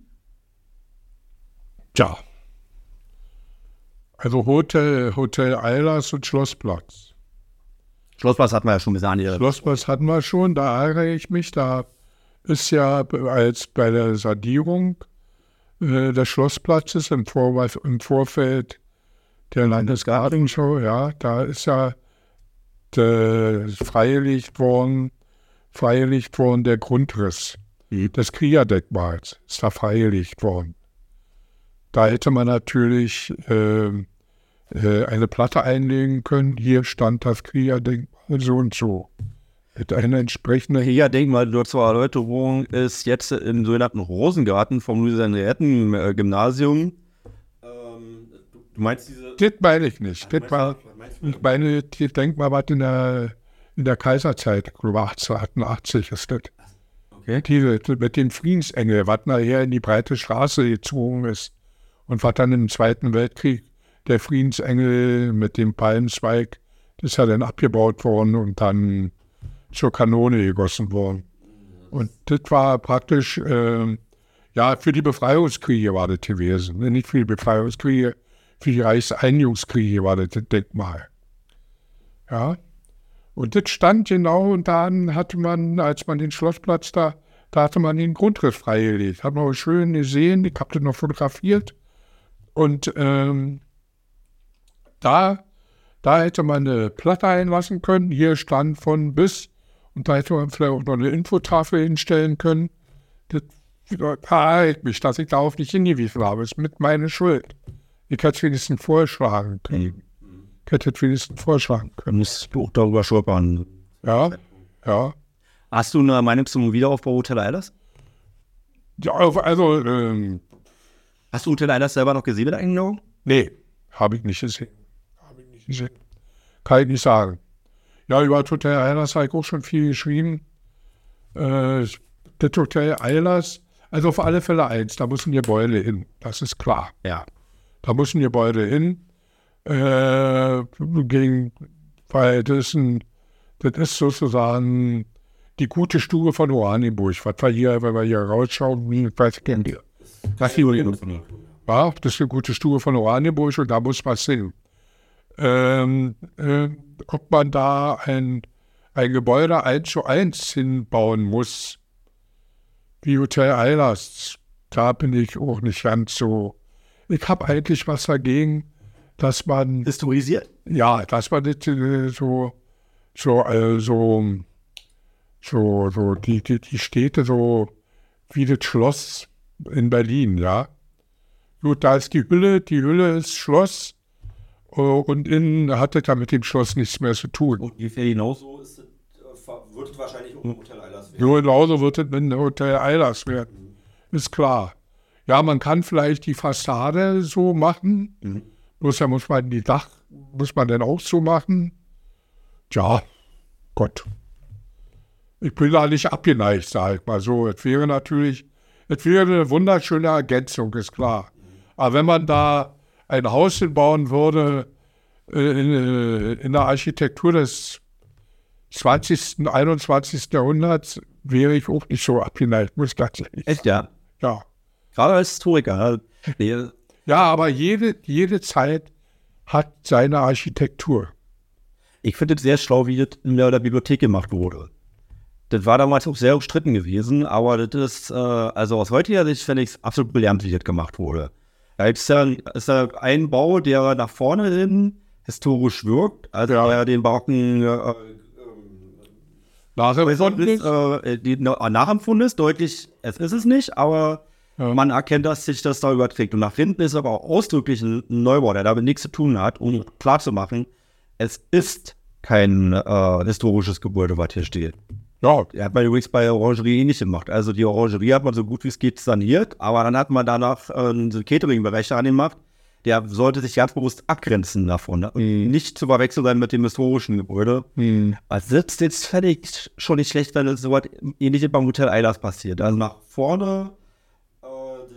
Tja. Also Hotel, Hotel Eilers und Schlossplatz. Schlossplatz hatten wir ja schon gesagt. Hier. Schlossplatz hatten wir schon, da ärgere ich mich. Da ist ja als bei der Sanierung äh, des Schlossplatzes im, Vor im Vorfeld der Landesgartenshow, ja, da ist ja äh, freigelegt worden, freigelegt worden der Grundriss Mhm. des Kriegerdenkmals ist da freigelegt worden. Da hätte man natürlich äh, äh, eine Platte einlegen können. Hier stand das Kriegerdenkmal so und so. Hätte eine entsprechende. Hier, denk mal, nur zur Erläuterung ist jetzt im sogenannten Rosengarten vom Louisianetten-Gymnasium. Du meinst diese. Das meine ich nicht. Das war, ich meine, das Denkmal, was in der, in der Kaiserzeit, glaube 1888 ist das. Okay. Diese, mit den Friedensengel, was nachher in die breite Straße gezogen ist. Und was dann im Zweiten Weltkrieg der Friedensengel mit dem Palmenzweig, das ist ja dann abgebaut worden und dann zur Kanone gegossen worden. Und das war praktisch, äh, ja, für die Befreiungskriege war das gewesen. Nicht für die Befreiungskriege, für die Reichseinigungskriege war das das Denkmal. Ja. Und das stand genau und dann hatte man, als man den Schlossplatz da, da hatte man den Grundriss freigelegt. Hat man auch schön gesehen, ich habe das noch fotografiert. Und ähm, da, da hätte man eine Platte einlassen können. Hier stand von bis. Und da hätte man vielleicht auch noch eine Infotafel hinstellen können. Das ärgert mich, dass ich darauf nicht hingewiesen habe. Das ist mit meiner Schuld. Ich hätte es wenigstens vorschlagen können. Ich hätte es wenigstens vorschlagen können. Du musst auch darüber schulpern. Ja, ja. Hast du eine Meinung zum Wiederaufbau Hotel Eilers? ja also, ähm, Hast du Hotel Eilers selber noch gesehen mit eigenen Augen? nee, habe ich nicht gesehen. Habe ich nicht gesehen. Kann ich nicht sagen. Ja, über das Hotel Eilers habe ich auch schon viel geschrieben. Äh, das Hotel Eilers, also auf alle Fälle eins, da muss ein Gebäude hin. Das ist klar. Ja. Da muss ein Gebäude hin. Äh, gegen, weil das ist, ein, das ist sozusagen die gute Stube von Oranienburg. Was wir hier, wenn wir hier rausschauen, weiß kennt ihr. Was Ja, das ist eine gute Stube von Oranienburg und da muss was hin. Ähm, äh, ob man da ein, ein Gebäude eins zu eins hinbauen muss, wie Hotel Eilers, da bin ich auch nicht ganz so. Ich habe eigentlich was dagegen, dass man Historisiert. ja, dass man das äh, so, so, äh, so, so, so die, die, die Städte so wie das Schloss in Berlin, ja. Gut, da ist die Hülle, die Hülle ist Schloss äh, und innen hat das ja mit dem Schloss nichts mehr zu tun. Ungefähr genauso ist es, äh, wird es wahrscheinlich auch im Hotel Eilers werden. So genauso wird es mit dem Hotel Eilers werden. Ist klar. Ja, man kann vielleicht die Fassade so machen. Mhm. Bloß da muss man die Dach, muss man dann auch so machen. Tja, Gott. Ich bin da nicht abgeneigt, sag ich mal so. Es wäre natürlich, es wäre eine wunderschöne Ergänzung, ist klar. Aber wenn man da ein Haus hinbauen würde, äh, in, äh, in der Architektur des 20., 21. Jahrhunderts, wäre ich auch nicht so abgeneigt, muss ich ganz ehrlich Echt, ja. Ja. Gerade als Historiker. Ja, aber jede, jede Zeit hat seine Architektur. Ich finde es sehr schlau, wie das in der Bibliothek gemacht wurde. Das war damals auch sehr umstritten gewesen, aber das ist, äh, also aus heutiger Sicht finde ich es absolut brillant, wie das gemacht wurde. Da ist ja, ist ja ein Bau, der nach vorne hin historisch wirkt, also Ja. der den barocken äh, Nachempfunden ist, äh, die nachempfunden ist, deutlich, es ist es nicht, aber Ja. man erkennt, dass sich das da überträgt. Und nach hinten ist aber auch ausdrücklich ein Neubau, der damit nichts zu tun hat, um klarzumachen, es ist kein äh, historisches Gebäude, was hier steht. Ja, Er hat man übrigens bei der Orangerie ähnlich gemacht. Also die Orangerie hat man so gut wie es geht saniert, aber dann hat man danach äh, einen Catering-Bereich angemacht. Der sollte sich ganz bewusst abgrenzen davon. Ne? Und Nicht zu verwechseln sein mit dem historischen Gebäude. Also das ist jetzt völlig schon nicht schlecht, wenn es so was ähnliches beim Hotel Eilers passiert. Also nach vorne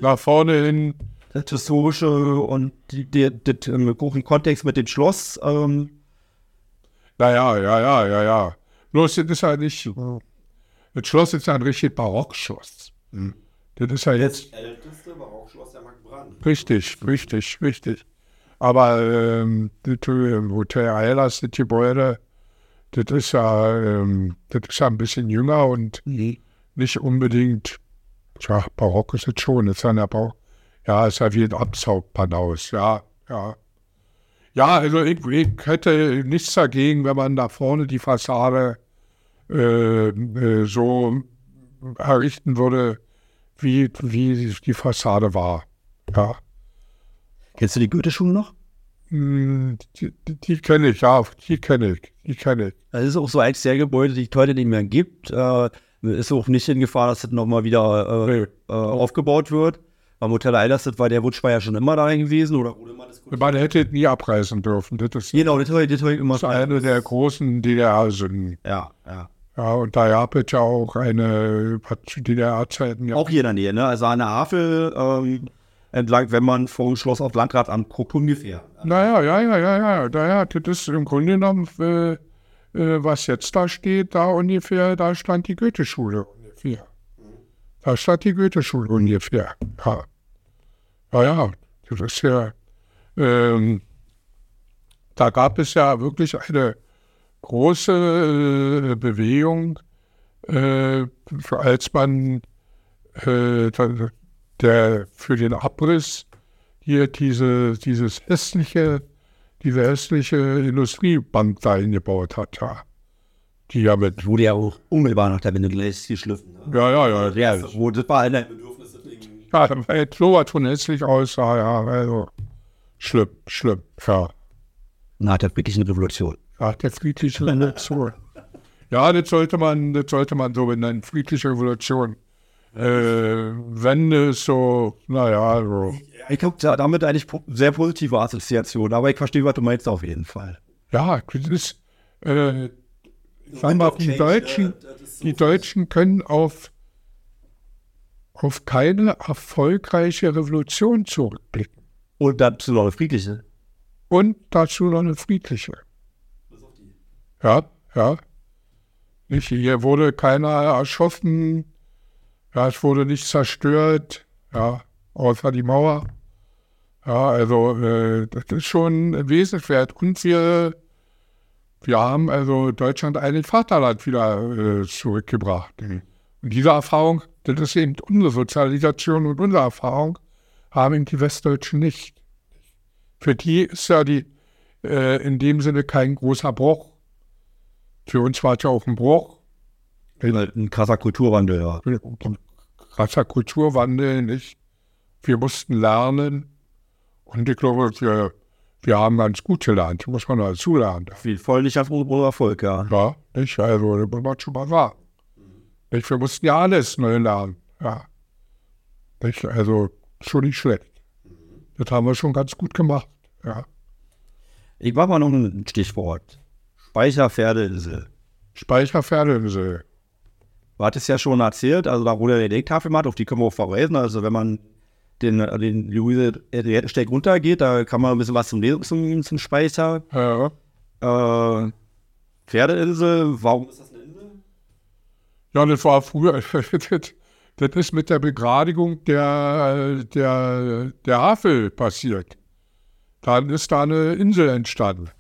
nach vorne hin. das historische und die, die, die, im großen Kontext mit dem Schloss. Ähm, Naja, ja, ja, ja, ja. Bloß das ist ja nicht. Das Schloss ist ja ein richtig Barockschloss. Das ist ja jetzt. älteste Barockschloss der Mark Richtig, richtig, richtig. Aber ähm, das äh, Hotel Eilers, das Gebäude, das ist ja, ähm, das ist ja ein bisschen jünger und nicht unbedingt, tja, barock ist es schon, ist ja Bau, ja, ist ja wie ein Absaugpanaus, ja, ja. Ja, also ich, ich hätte nichts dagegen, wenn man da vorne die Fassade äh, äh, so errichten würde, wie, wie die Fassade war. Ja. Kennst du die Goethe-Schule noch? Hm, Die, die, die kenne ich, ja, die kenne ich, die kenne ich. Das ist auch so eins der Gebäude, die es heute nicht mehr gibt. Äh, ist auch nicht in Gefahr, dass das nochmal wieder äh, äh, aufgebaut wird. Beim Hotel Eilers, das war der Wunsch war ja schon immer da gewesen. Oder wurde immer diskutiert? Man hätte nie abreißen dürfen. Das ist Genau, das habe ich, das immer das ist eine der großen DDR-Sünden. Ja, ja. Ja, und da gab es ja auch eine, DDR-Zeiten ja Auch hier in der Nähe, ne? Also an der Havel ähm, entlang, wenn man vom Schloss auf Landrat anguckt, ungefähr. Naja, ja, ja, ja, ja. Naja, das ist im Grunde genommen, äh, was jetzt da steht, da ungefähr, da stand die Goethe-Schule ungefähr. Da stand die Goethe-Schule ungefähr. Ja. ja, ja, das ist ja, ähm, da gab es ja wirklich eine große äh, Bewegung, äh, als man äh, der für den Abriss hier diese, dieses hässliche, diese hässliche Industriebank da hingebaut hat, ja. Die ja mit, Wurde ja auch unmittelbar nach der Wende gleich geschliffen. Ne? ja, ja, ja, Ja, ja, wo das war eine Bedürfnis, deswegen. ja, war jetzt sowas von hässlich aussah, ja, also, schlimm, schlimm, ja. Nach der friedlichen Revolution. Ja, der friedliche Revolution. Ja, das sollte man, das sollte man so benennen, friedliche Revolution. Äh, Wende ist so, naja, so. Ich habe da, damit eigentlich sehr positive Assoziationen, aber ich verstehe, was du meinst auf jeden Fall. Ja, das ist, äh, sag mal, die Deutschen, die Deutschen können auf, auf keine erfolgreiche Revolution zurückblicken. Und dazu noch eine friedliche. Und dazu noch eine friedliche. Ja, ja. Nicht, hier wurde keiner erschossen, ja, es wurde nicht zerstört, ja, außer die Mauer. Ja, also äh, das ist schon wesenswert. Und wir, wir haben also Deutschland ein Vaterland wieder äh, zurückgebracht. Und diese Erfahrung, das ist eben unsere Sozialisation und unsere Erfahrung, haben eben die Westdeutschen nicht. Für die ist ja die äh, in dem Sinne kein großer Bruch. Für uns war es ja auch ein Bruch. Ein krasser Kulturwandel, ja. Ein krasser Kulturwandel, nicht? Wir mussten lernen. Und ich glaube, wir, wir haben ganz gut gelernt. Muss man dazu lernen. Viel Volllichkeit und Erfolg, ja. Ja, nicht? Also, das muss man schon mal sagen. Nicht? Wir mussten ja alles neu lernen. Ja. Nicht? Also, schon nicht schlecht. Das haben wir schon ganz gut gemacht. Ja. Ich mache mal noch ein Stichwort. Speicherpferdeinsel. Speicherpferdeinsel. Du hattest ja schon erzählt, also da wurde eine Legtafel gemacht, auf die können wir auch verweisen. Also wenn man den, den Luise Rettensteig runtergeht, da kann man ein bisschen was zum Lesen zum, zum Speicher. Ja. Äh, Pferdeinsel, warum ist das eine Insel? Ja, das war früher, das, ist mit der Begradigung der, der, der Havel passiert. Dann ist da eine Insel entstanden.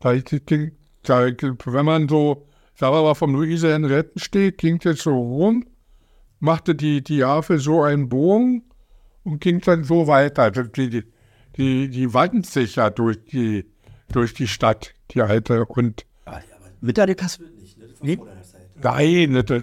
Da, da, wenn man so, wir mal, vom Luise Henriettensteg ging das so rum, machte die, die Havel so einen Bogen und ging dann so weiter. Die, die, die, die wand sich ja durch die, durch die Stadt, die alte. Und Mitterlegt hast du nicht, ne? Das war Nee. vor nein, das,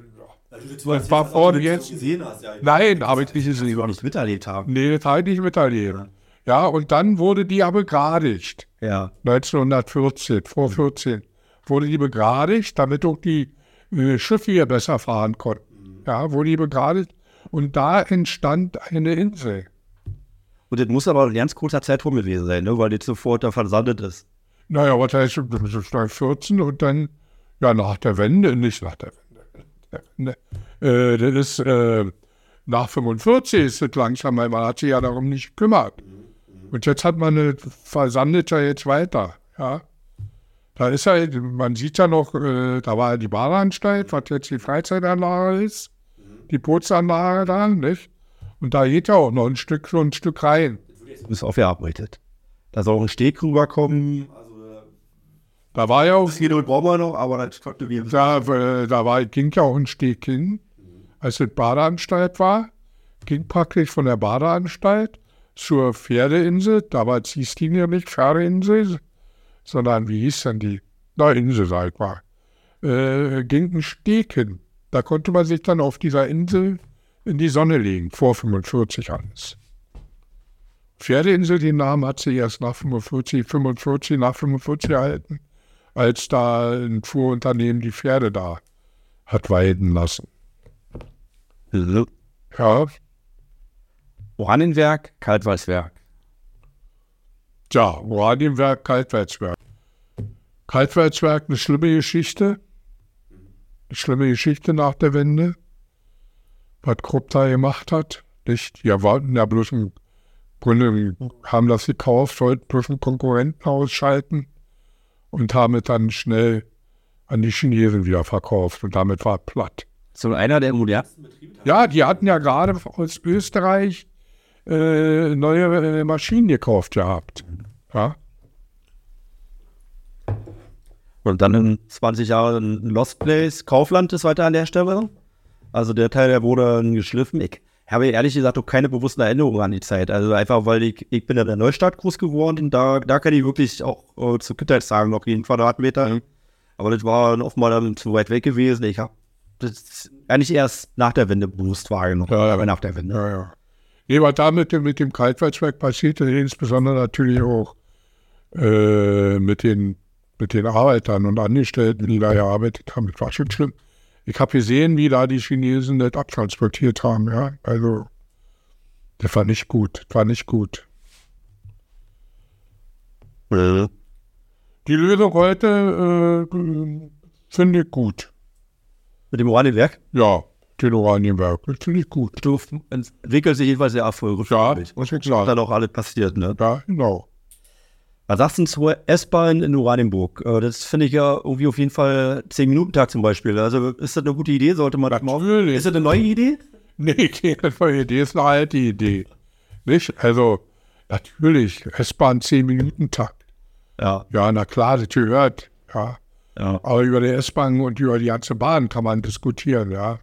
Das war vorne jetzt- Gesehen hast, ja. nein, aber ich ist die wir nicht miterlebt haben. Nee, das habe ich nicht miterlebt. Ja, und dann wurde die aber begradigt. Ja. 1914, vor 14, wurde die begradigt, damit auch die äh, Schiffe hier besser fahren konnten. Ja, wurde die begradigt. Und da entstand eine Insel. Und das muss aber in ganz kurzer Zeit rum gewesen sein, ne? weil das sofort da versandet ist. Naja, was heißt, das ist 1914 und dann, ja, nach der Wende, nicht nach der Wende. Der Wende. Äh, das ist, äh, nach 45 ist es langsam, weil man hat sich ja darum nicht gekümmert. Und jetzt hat man, eine, versandet ja jetzt weiter, ja. Da ist ja, man sieht ja noch, äh, da war ja die Badeanstalt, was jetzt die Freizeitanlage ist, die Bootsanlage da, nicht? Und da geht ja auch noch ein Stück, so ein Stück rein. Du bist aufgearbeitet. Da soll auch ein Steg rüberkommen. Da war ja auch, Das Geduld brauchen wir noch, aber das konnte wir. da, äh, da war, ging ja auch ein Steg hin, als es Badeanstalt war. Ging praktisch von der Badeanstalt zur Pferdeinsel. Damals hieß die ja nicht Pferdeinsel, sondern wie hieß denn die? Na, Insel, sag ich mal. Äh, ging ein Steg hin. Da konnte man sich dann auf dieser Insel in die Sonne legen, vor 45 alles. Pferdeinsel, den Namen hat sie erst nach 45, 45, nach 45 erhalten, als da ein Fuhrunternehmen die Pferde da hat weiden lassen. Ja, Oranienwerk, Kaltweißwerk. Tja, Oranienwerk, Kaltweißwerk. Kaltweißwerk, eine schlimme Geschichte. Eine schlimme Geschichte nach der Wende. Was Krupp da gemacht hat. Nicht, die wollten ja bloß im Grunde, haben das gekauft, wollten bloß einen Konkurrenten ausschalten und haben es dann schnell an die Chinesen wieder verkauft und damit war es platt. So einer der modernsten. Ja, die hatten ja gerade aus Österreich äh, neue äh, Maschinen gekauft gehabt. Ja. Und dann in 20 Jahren Lost Place. Kaufland ist weiter an der Stelle. Also der Teil, der wurde geschliffen. Ich habe ehrlich gesagt auch keine bewussten Erinnerungen an die Zeit. Also einfach, weil ich, ich bin in der Neustadt groß geworden. Da, da kann ich wirklich auch äh, zu Kindheitstagen noch jeden Quadratmeter. Aber das war oftmal dann zu weit weg gewesen. Ich habe das eigentlich erst nach der Wende bewusst wahrgenommen. Ja, ja. Aber nach der Wende. Ja, ja. Nee, was da mit dem, mit dem Kaltweißwerk passierte, insbesondere natürlich auch äh, mit, den, mit den Arbeitern und Angestellten, die da gearbeitet haben, das war schon schlimm. Ich habe gesehen, wie da die Chinesen das abtransportiert haben, ja. Also, das war nicht gut, das war nicht gut. Die Lösung heute äh, finde ich gut. Mit dem Oranienwerk. Ja, den Oranienwerk, das finde ich gut. Du entwickelt sich jedenfalls sehr erfolgreich. Ja, Was muss ich sagen. dann auch alles passiert, ne? Ja, genau. Was sagst du zur S-Bahn in Oranienburg? Äh, Das finde ich ja irgendwie auf jeden Fall 10-Minuten-Tag zum Beispiel. Also ist das eine gute Idee? Sollte man das mal Natürlich. Ist das eine neue Idee? Nee, keine neue Idee, ist eine alte Idee. Nicht? Also, natürlich, S-Bahn 10-Minuten-Takt. Ja. Ja, na klar, das gehört. Ja. ja. Aber über die S-Bahn und über die ganze Bahn kann man diskutieren, ja.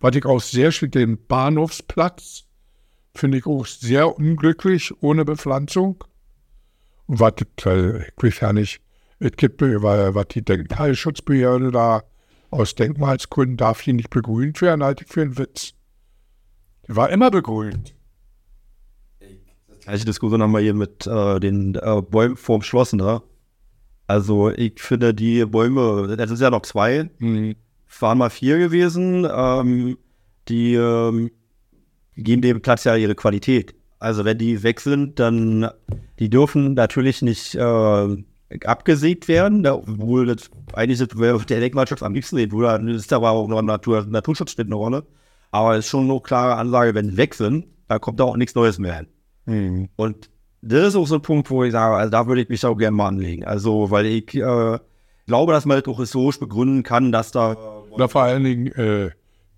Was ich auch sehr schön, den Bahnhofsplatz finde ich auch sehr unglücklich, ohne Bepflanzung. Und was, äh, ich weiß ja nicht, es gibt, weil- was die Denkmalschutzbehörde da aus Denkmalsgründen darf die nicht begrünt werden, halte ich für einen Witz. Die war immer begrünt. Gleiche Diskussion haben wir hier mit äh, den äh, Bäumen vorm Schloss, ne? Also ich finde die Bäume, das ist ja noch zwei, waren mal vier gewesen, ähm, die ähm, geben dem Platz ja ihre Qualität. Also wenn die weg sind, dann die dürfen natürlich nicht äh, abgesägt werden, obwohl das eigentlich der Denkmalschutz am liebsten sehen würde, dann ist aber auch noch Natur, Naturschutz spielt eine Rolle. Aber es ist schon eine klare Ansage, wenn weg sind, da kommt da auch nichts Neues mehr hin. Und das ist auch so ein Punkt, wo ich sage, also da würde ich mich auch gerne mal anlegen. Also, weil ich äh, glaube, dass man das auch historisch begründen kann, dass da Oder vor allen Dingen äh,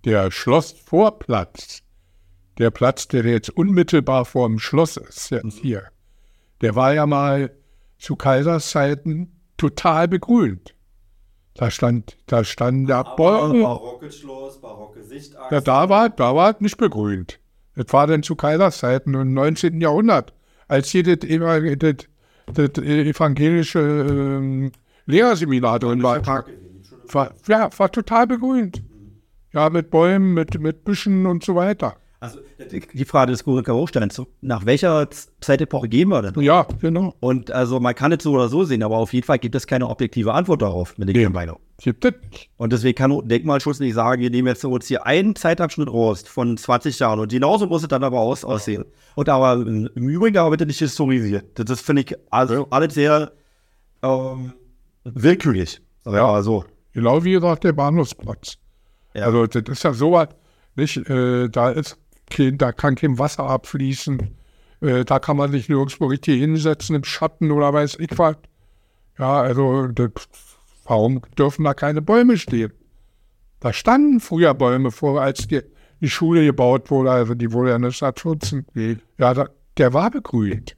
der Schlossvorplatz, der Platz, der jetzt unmittelbar vor dem Schloss ist, jetzt hier, der war ja mal zu Kaiserszeiten total begrünt. Da stand, da standen da Bäume. barocke Schloss, barocke Sichtachse. Ja, da war, da war es nicht begrünt. Das war dann zu Kaiserszeiten im 19. Jahrhundert, als hier das, das, das evangelische ähm, Lehrerseminar drin war. War. Ja, war total begrünt. Ja, mit Bäumen, mit, mit Büschen und so weiter. Also die Frage des Kurika Hochsteins, nach welcher Zeitepoche gehen wir denn? Ja, genau. Und also man kann es so oder so sehen, aber auf jeden Fall gibt es keine objektive Antwort darauf, mit der Meinung. Gibt es nicht. Und deswegen kann Denkmalschutz nicht sagen, wir nehmen jetzt uns hier einen Zeitabschnitt raus von 20 Jahren und genauso muss es dann aber aus, aussehen. Und aber im im Übrigen aber bitte nicht historisiert. Das, das finde ich also alles sehr ähm, willkürlich. Ja, also. Genau wie gesagt, der Bahnhofsplatz. Ja. Also das ist ja sowas, nicht, äh, da ist kein, da kann kein Wasser abfließen, äh, da kann man sich nirgendwo richtig hinsetzen im Schatten oder weiß ich was. Ja, also das, warum dürfen da keine Bäume stehen? Da standen früher Bäume vor, als die, die Schule gebaut wurde, also die wurde ja 1914. Ja, da, der war begrünt.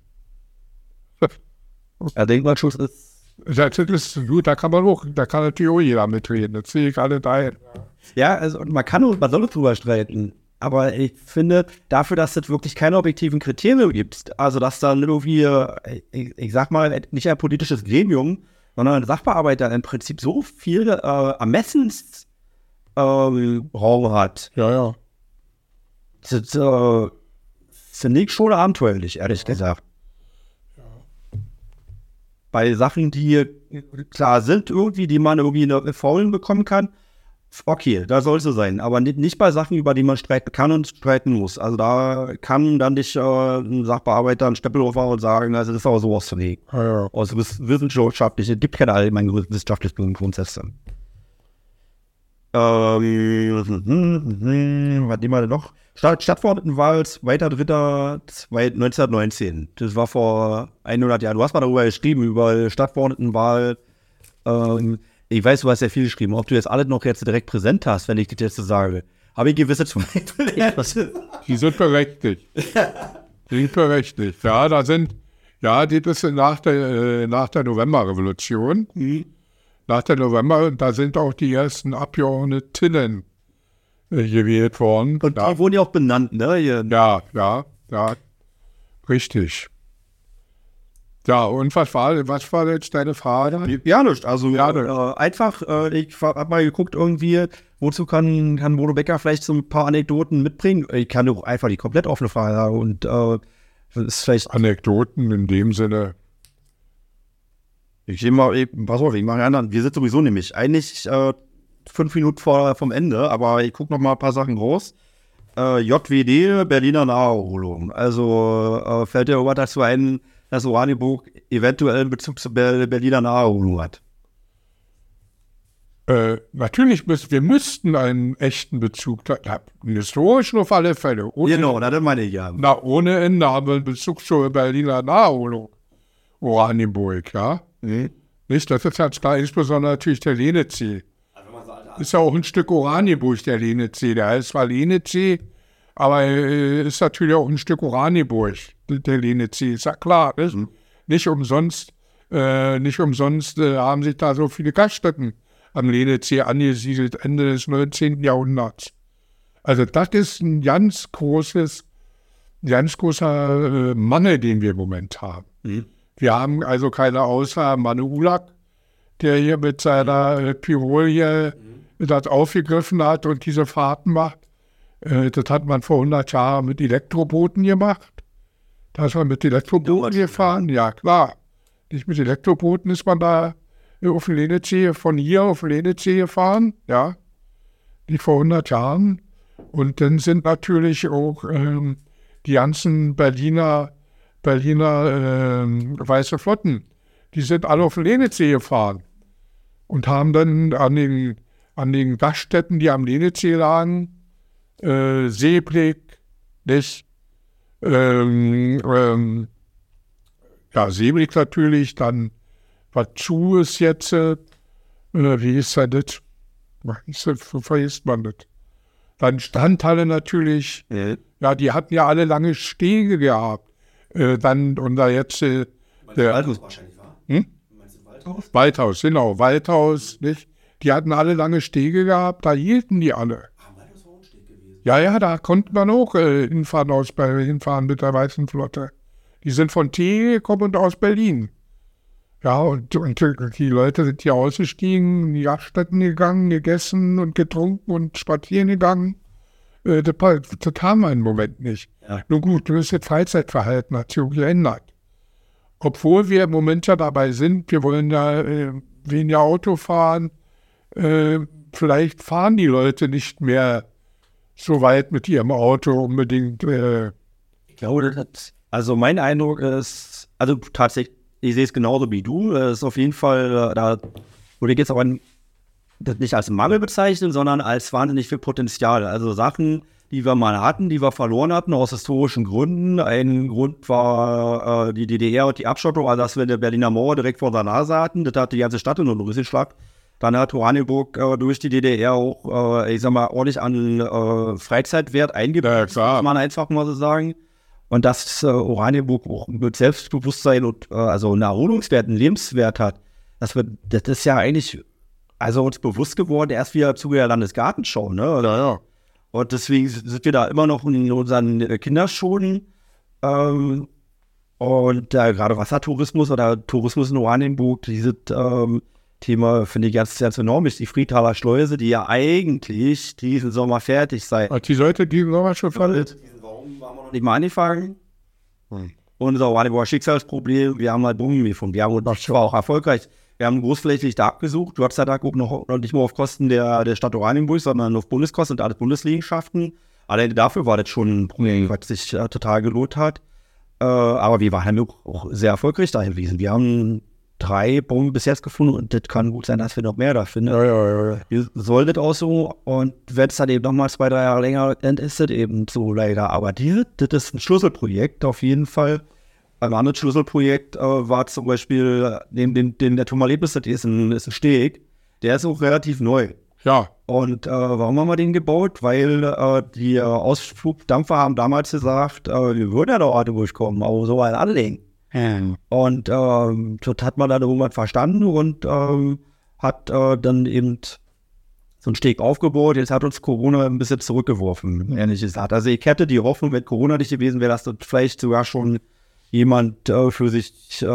Ja, Denkmalschutz ist. Das ist gut, da kann man auch, da kann natürlich auch jeder mitreden. Das sehe ich alle dahin. Ja, also man kann und man soll drüber streiten. Aber ich finde, dafür, dass es wirklich keine objektiven Kriterien gibt, also dass dann irgendwie, ich, ich sag mal, nicht ein politisches Gremium, sondern ein Sachbearbeiter im Prinzip so viel äh, Ermessensraum äh, hat. Ja, ja. Das äh, finde ich schon abenteuerlich, ehrlich gesagt. Bei Sachen, die klar sind, irgendwie, die man irgendwie eine Faulen bekommen kann, okay, da soll es so sein. Aber nicht, bei Sachen, über die man streiten kann und streiten muss. Also da kann dann nicht äh, ein Sachbearbeiter einen Steppelhofer und sagen, also das ist aber sowas von nee. Ja, ja. Also wissenschaftlich, es gibt keine allgemeinen wissenschaftlichen Grundsätze. Ähm, was nehmen wir denn noch? Stadt, Stadtverordnetenwahl, 2.3.1919. Das war vor 100 Jahren. Du hast mal darüber geschrieben, über Stadtverordnetenwahl. Ähm, ich weiß, du hast ja viel geschrieben. Ob du jetzt alle noch jetzt direkt präsent hast, wenn ich das jetzt so sage, habe ich gewisse Zweifel. Die sind berechtigt. Die sind berechtigt. Ja, da sind, ja, das ist nach der, äh, nach der Novemberrevolution. Mhm. Nach der November, da sind auch die ersten Abgeordneten äh, gewählt worden. Und ja. die wurden ja auch benannt, ne? Hier. Ja, ja, ja, richtig. Ja, und was war, was war jetzt deine Frage? Ja, nicht. Also Ja, äh, einfach, äh, ich habe mal geguckt, irgendwie, wozu kann, kann Bodo Becker vielleicht so ein paar Anekdoten mitbringen? Ich kann doch einfach die komplett offene Frage sagen und äh, ist vielleicht. Anekdoten in dem Sinne. Ich gehe mal, ich, pass auf, ich mache einen anderen. Wir sind sowieso nämlich eigentlich äh, fünf Minuten vor vom Ende, aber ich gucke noch mal ein paar Sachen raus. Äh, JWD, Berliner Naherholung. Also äh, fällt dir über dazu ein, dass Oranienburg eventuell einen Bezug zur Ber Berliner Naherholung hat. Äh, natürlich, müssen, wir müssten einen echten Bezug, da- einen historischen auf alle Fälle. Ohne, Genau, na, das meine ich ja. Na, ohne Ende haben wir einen Bezug zur Berliner Naherholung. Oranienburg, ja. Nicht? Das ist ganz klar, insbesondere natürlich der Lehne-C. Ist ja auch ein Stück Oranienburg, der Lehne-C. Der heißt zwar Lehne-C, aber äh, ist natürlich auch ein Stück Oranienburg, der Lehne-C. Ist ja klar. Nicht, nicht umsonst, äh, nicht umsonst äh, haben sich da so viele Gaststätten am Lehne-C angesiedelt, Ende des 19. Jahrhunderts. Also das ist ein ganz großes, ganz großer äh, Mangel, den wir im Moment haben. Wir haben also keine außer Manu Ulak, der hier mit seiner äh, Pirol hier das aufgegriffen hat und diese Fahrten macht. Äh, das hat man vor 100 Jahren mit Elektrobooten gemacht. Da ist man mit Elektrobooten gefahren, ja klar. Nicht mit Elektrobooten ist man da auf Lehne-C, von hier auf Lehne-C gefahren, ja. Nicht vor 100 Jahren. Und dann sind natürlich auch ähm, die ganzen Berliner, Berliner ähm, weiße Flotten, die sind alle auf den Lehne-C gefahren und haben dann an den, an den Gaststätten, die am Lehne-C lagen, äh, Seeblick, nicht? Ähm, ähm, ja, Seeblick natürlich, dann was zu ist jetzt, äh, wie ist das? Vergisst man das. Dann Standhalle natürlich, ja, die hatten ja alle lange Stege gehabt. Äh, dann, und da jetzt äh, der wahrscheinlich war. Hm? Waldhaus, genau, Waldhaus, nicht? Die hatten alle lange Stege gehabt, da hielten die alle. Ja, ja, da konnte man auch äh, hinfahren, aus, hinfahren mit der Weißen Flotte. Die sind von T gekommen und aus Berlin. Ja, und, und die Leute sind hier ausgestiegen, in die Gaststätten gegangen, gegessen und getrunken und spazieren gegangen. Äh, das, das wir im Moment nicht. Ja. Nun gut, das Freizeitverhalten hat sich geändert. Obwohl wir im Moment ja dabei sind, wir wollen ja äh, weniger Auto fahren, äh, vielleicht fahren die Leute nicht mehr so weit mit ihrem Auto unbedingt. Äh, Ich glaube, das hat, also mein Eindruck ist, also tatsächlich, ich sehe es genauso wie du. Es ist auf jeden Fall, äh, da würde ich jetzt aber das nicht als Mangel bezeichnen, sondern als wahnsinnig viel Potenzial. Also Sachen, die wir mal hatten, die wir verloren hatten aus historischen Gründen. Ein Grund war äh, die DDR und die Abschottung, also dass wir eine Berliner Mauer direkt vor der Nase hatten. Das hat die ganze Stadt in den Rüsselschlag Dann hat Oranienburg äh, durch die DDR auch, äh, ich sag mal, ordentlich an äh, Freizeitwert eingebaut, Ja, muss man einfach mal so sagen. Und dass äh, Oranienburg auch mit Selbstbewusstsein und äh, also einen Erholungswert, einen Lebenswert hat, das, wird, das ist ja eigentlich also uns bewusst geworden, erst wieder im Zuge der Landesgartenschau. Ne? Ja, ja. Und deswegen sind wir da immer noch in unseren äh, Kinderschulen. Ähm, und äh, gerade Wassertourismus oder Tourismus in Oranienburg, dieses ähm, Thema finde ich ganz, ganz enorm. Ist die Friedhaler Schleuse, die ja eigentlich diesen Sommer fertig sei. Die Leute diesen Sommer schon fallen? Warum haben wir noch nicht mal angefangen? Hm. Unser Oranienburger Schicksalsproblem, wir haben halt Bungen gefunden. Wir haben, das war auch erfolgreich. Wir haben großflächig da abgesucht. Gott sei Dank noch, noch nicht nur auf Kosten der, der Stadt Oranienburg, sondern auf Bundeskosten und alle Bundesliegenschaften. Allein dafür war das schon ein Projekt, was sich äh, total gelohnt hat. Äh, aber wir waren auch, auch sehr erfolgreich da gewesen. Wir haben drei Bomben bis jetzt gefunden und das kann gut sein, dass wir noch mehr da finden. Ja, ja, ja. Wir soll das auch so und wenn es dann eben nochmal zwei, drei Jahre länger, dann ist das eben so leider. Aber dieses, das ist ein Schlüsselprojekt auf jeden Fall. Ein anderes Schlüsselprojekt äh, war zum Beispiel, neben dem, den der Turmalebnis, das ist ein, ist ein Steg, der ist auch relativ neu. Ja, Und äh, warum haben wir den gebaut? Weil äh, die Ausflugdampfer haben damals gesagt, äh, wir würden ja da Orte durchkommen, aber so einen anlegen. Und ähm, das hat man dann irgendwann verstanden und ähm, hat äh, dann eben so einen Steg aufgebaut. Jetzt hat uns Corona ein bisschen zurückgeworfen, ehrlich gesagt. Also ich hätte die Hoffnung, wenn Corona nicht gewesen wäre, dass das vielleicht sogar schon jemand äh, für sich äh,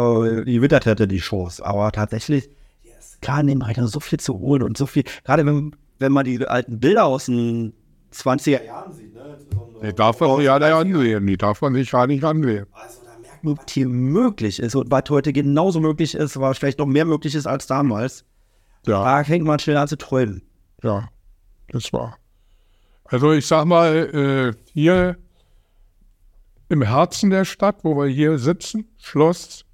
gewittert hätte, die Chance. Aber tatsächlich, yes, klar, in dem Alter so viel zu holen und so viel, gerade wenn, wenn man die alten Bilder aus den 20er Jahren sieht, ne? die darf man sich ja nicht ansehen. Die darf man sich gar nicht ansehen. Also da merkt man, was hier möglich ist und was heute genauso möglich ist, was vielleicht noch mehr möglich ist als damals. Ja, Da fängt man schnell an zu träumen. ja, das war. Also ich sag mal, äh, hier im Herzen der Stadt, wo wir hier sitzen, Schloss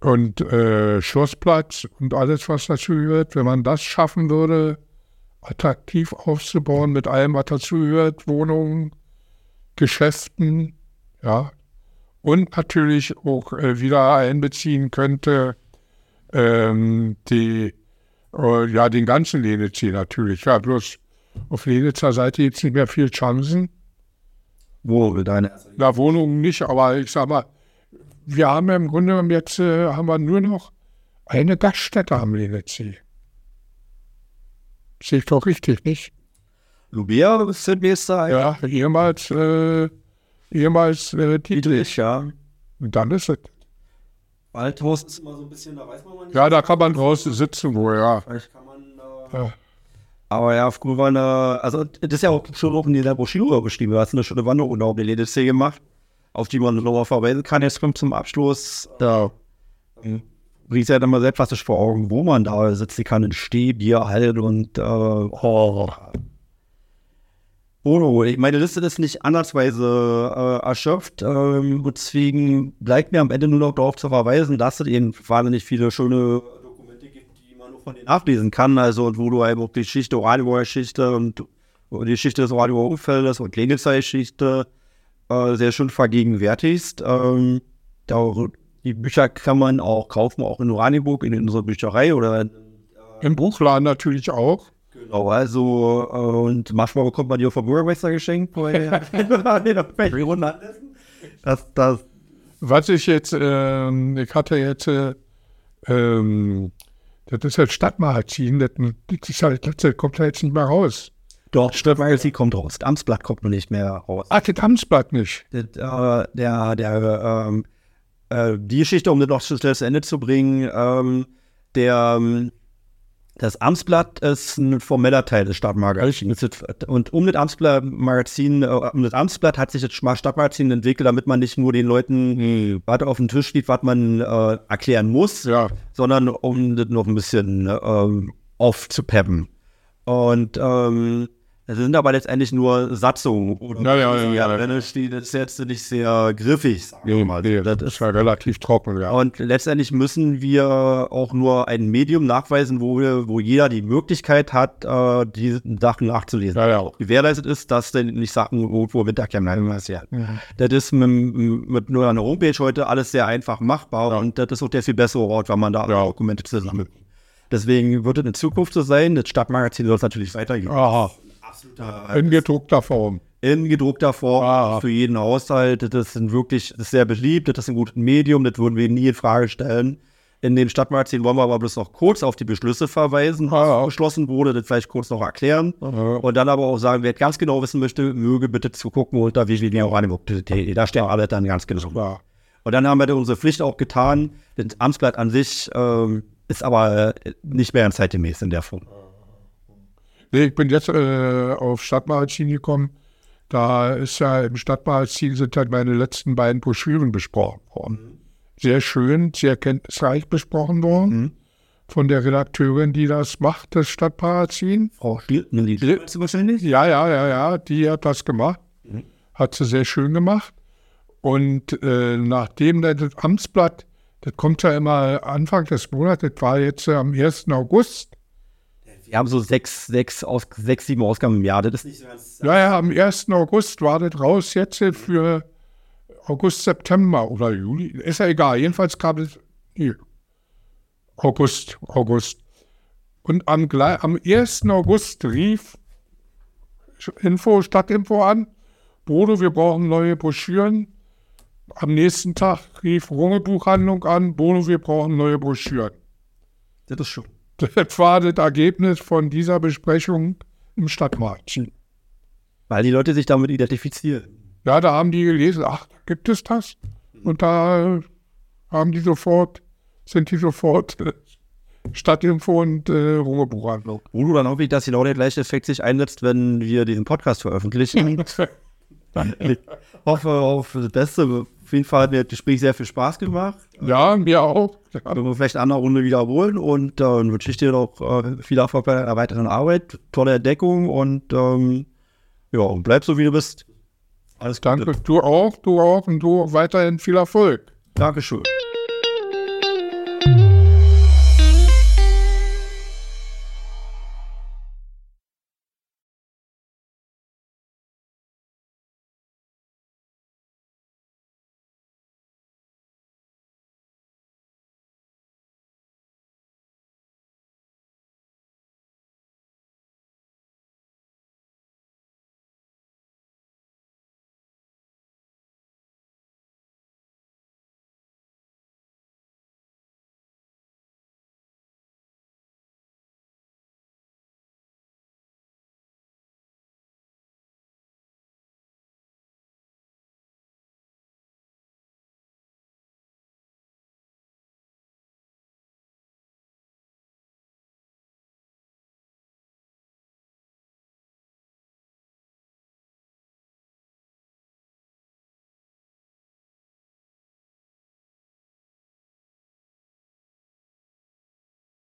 und äh, Schlossplatz und alles, was dazu gehört, wenn man das schaffen würde, attraktiv aufzubauen mit allem, was dazu gehört, Wohnungen, Geschäften, ja, und natürlich auch äh, wieder einbeziehen könnte ähm, die, äh, ja, den ganzen Lenitzsee natürlich. Ja, bloß auf Lenitzer Seite gibt es nicht mehr viel Chancen. Wo deine? Na, Wohnungen nicht, aber ich sag mal, wir haben ja im Grunde genommen jetzt äh, haben wir nur noch eine Gaststätte am Lenitzsee. Sehe ich doch richtig, nicht? Lubia sind Meister. Ja, ehemals, äh, ehemals äh, Dietrich. Dietrich, ja. Und dann ist es. Waldhaus ist immer so ein bisschen, da weiß man mal nicht. Ja, da kann man draußen sitzen, wo, ja. Vielleicht kann man. Äh, Ja. Aber ja, war eine, also das ist ja auch schon auch in dieser Broschüre beschrieben. Du hast eine schöne Wanderung um den LDC gemacht, auf die man nochmal verweisen kann. Jetzt kommt zum Abschluss. Ja. Bringt ja dann mal was sich vor Augen, wo man da sitzen kann, in Steh, Bier halten und äh, oh. Ich meine Liste ist nicht andersweise äh, erschöpft. Ähm, deswegen bleibt mir am Ende nur noch darauf zu verweisen, dass es eben wahnsinnig viele schöne Dokumente gibt, die man nur von denen nachlesen kann. Also, und wo du eben auch die Geschichte, Oranienburger Geschichte und die Geschichte des Oranienburger Umfeldes und Lenitzer Geschichte äh, sehr schön vergegenwärtigst. Ähm, da, die Bücher kann man auch kaufen, auch in Oranienburg, in unserer Bücherei oder in, Im Buchladen natürlich auch. Genau, also, äh, und manchmal bekommt man die auch vom Bürgermeister geschenkt. weil- das, das, Was ich jetzt, ähm, ich hatte jetzt, äh, ähm, das ist halt Stadtmagazin, das, das, ist halt, das kommt ja jetzt nicht mehr raus. doch, Stadtmagazin kommt raus. Das Amtsblatt kommt noch nicht mehr raus. Ach, das Amtsblatt nicht. Das, äh, der, der, ähm, äh, die Geschichte, um das noch schnell zu Ende zu bringen, ähm, der, ähm, das Amtsblatt ist ein formeller Teil des Stadtmagazins. Und um das Amtsblatt-Magazin, äh, um das Amtsblatt hat sich das Stadtmagazin entwickelt, damit man nicht nur den Leuten, was auf dem Tisch steht, was man äh, erklären muss, Ja, sondern um das noch ein bisschen ähm, aufzupeppen. Und ähm, das sind aber letztendlich nur Satzungen. Oder Ja, ja, ja, ja. Wenn es steht, das ist jetzt nicht sehr griffig, sagen nee, mal. nee, Das das ist ja relativ trocken, ja. und letztendlich müssen wir auch nur ein Medium nachweisen, wo, wir, wo jeder die Möglichkeit hat, äh, diese Sachen nachzulesen. Ja, ja. Gewährleistet ist, dass denn nicht Sachen irgendwo im Wintercamp was ja. Das ist mit, mit nur einer Homepage heute alles sehr einfach machbar und das ist auch der viel bessere Ort, wenn man da. Dokumente zusammen. Deswegen wird es in Zukunft so sein. Das Stadtmagazin soll es natürlich weitergehen. Aha, Absoluter in gedruckter Form. in gedruckter Form Ah. für jeden Haushalt. Das sind wirklich das ist sehr beliebt, das ist ein gutes Medium, das würden wir nie in Frage stellen. In dem Stadtmagazin wollen wir aber bloß noch kurz auf die Beschlüsse verweisen, was Ah. beschlossen wurde, das vielleicht kurz noch erklären. Aha. Und dann aber auch sagen, wer ganz genau wissen möchte, möge bitte zugucken unter www.oranienburg.de. Da steht alles dann ganz genau. Ja. Und dann haben wir unsere Pflicht auch getan. Das Amtsblatt an sich ähm, ist aber äh, nicht mehr zeitgemäß in der Form. Nee, ich bin jetzt äh, auf Stadtmagazin gekommen. Da ist ja im Stadtmagazin sind halt meine letzten beiden Broschüren besprochen worden. Sehr schön, sehr kenntnisreich besprochen worden. Von der Redakteurin, die das macht, das Stadtmagazin. Frau Stiel, wahrscheinlich? Ja, ja, ja, ja, die hat das gemacht. Hat sie sehr schön gemacht. Und äh, nachdem das Amtsblatt, das kommt ja immer Anfang des Monats, das war jetzt äh, am 1. August. Wir haben so sechs, sechs, aus, sechs, sieben Ausgaben im Jahr. Das ist nicht so ganz. Ja, ja, am 1. August war das raus, jetzt für August, September oder Juli. Ist ja egal, jedenfalls kam es hier. August, August. Und am, am 1. August rief Info, Stadtinfo an, Bodo, wir brauchen neue Broschüren. Am nächsten Tag rief Runge Buchhandlung an, Bodo, wir brauchen neue Broschüren. Das ist schon. Das war das Ergebnis von dieser Besprechung im Stadtmagazin. Weil die Leute sich damit identifizieren. Ja, da haben die gelesen, ach, gibt es das? Und da haben die sofort, sind die sofort Stadtinfo und äh, Rungebuchhandlung. Wo du dann hoffe ich, dass genau der gleiche Effekt sich einsetzt, wenn wir diesen Podcast veröffentlichen. ich hoffe auf das Beste. Auf jeden Fall hat mir das Gespräch sehr viel Spaß gemacht. ja, mir auch. Ja, Wenn wir vielleicht eine andere Runde wiederholen und äh, dann wünsche ich dir noch äh, viel Erfolg bei deiner weiteren Arbeit, tolle Entdeckung und ähm, ja, und bleib so wie du bist. Alles Gute. danke, du auch, du auch und du weiterhin viel Erfolg. Dankeschön.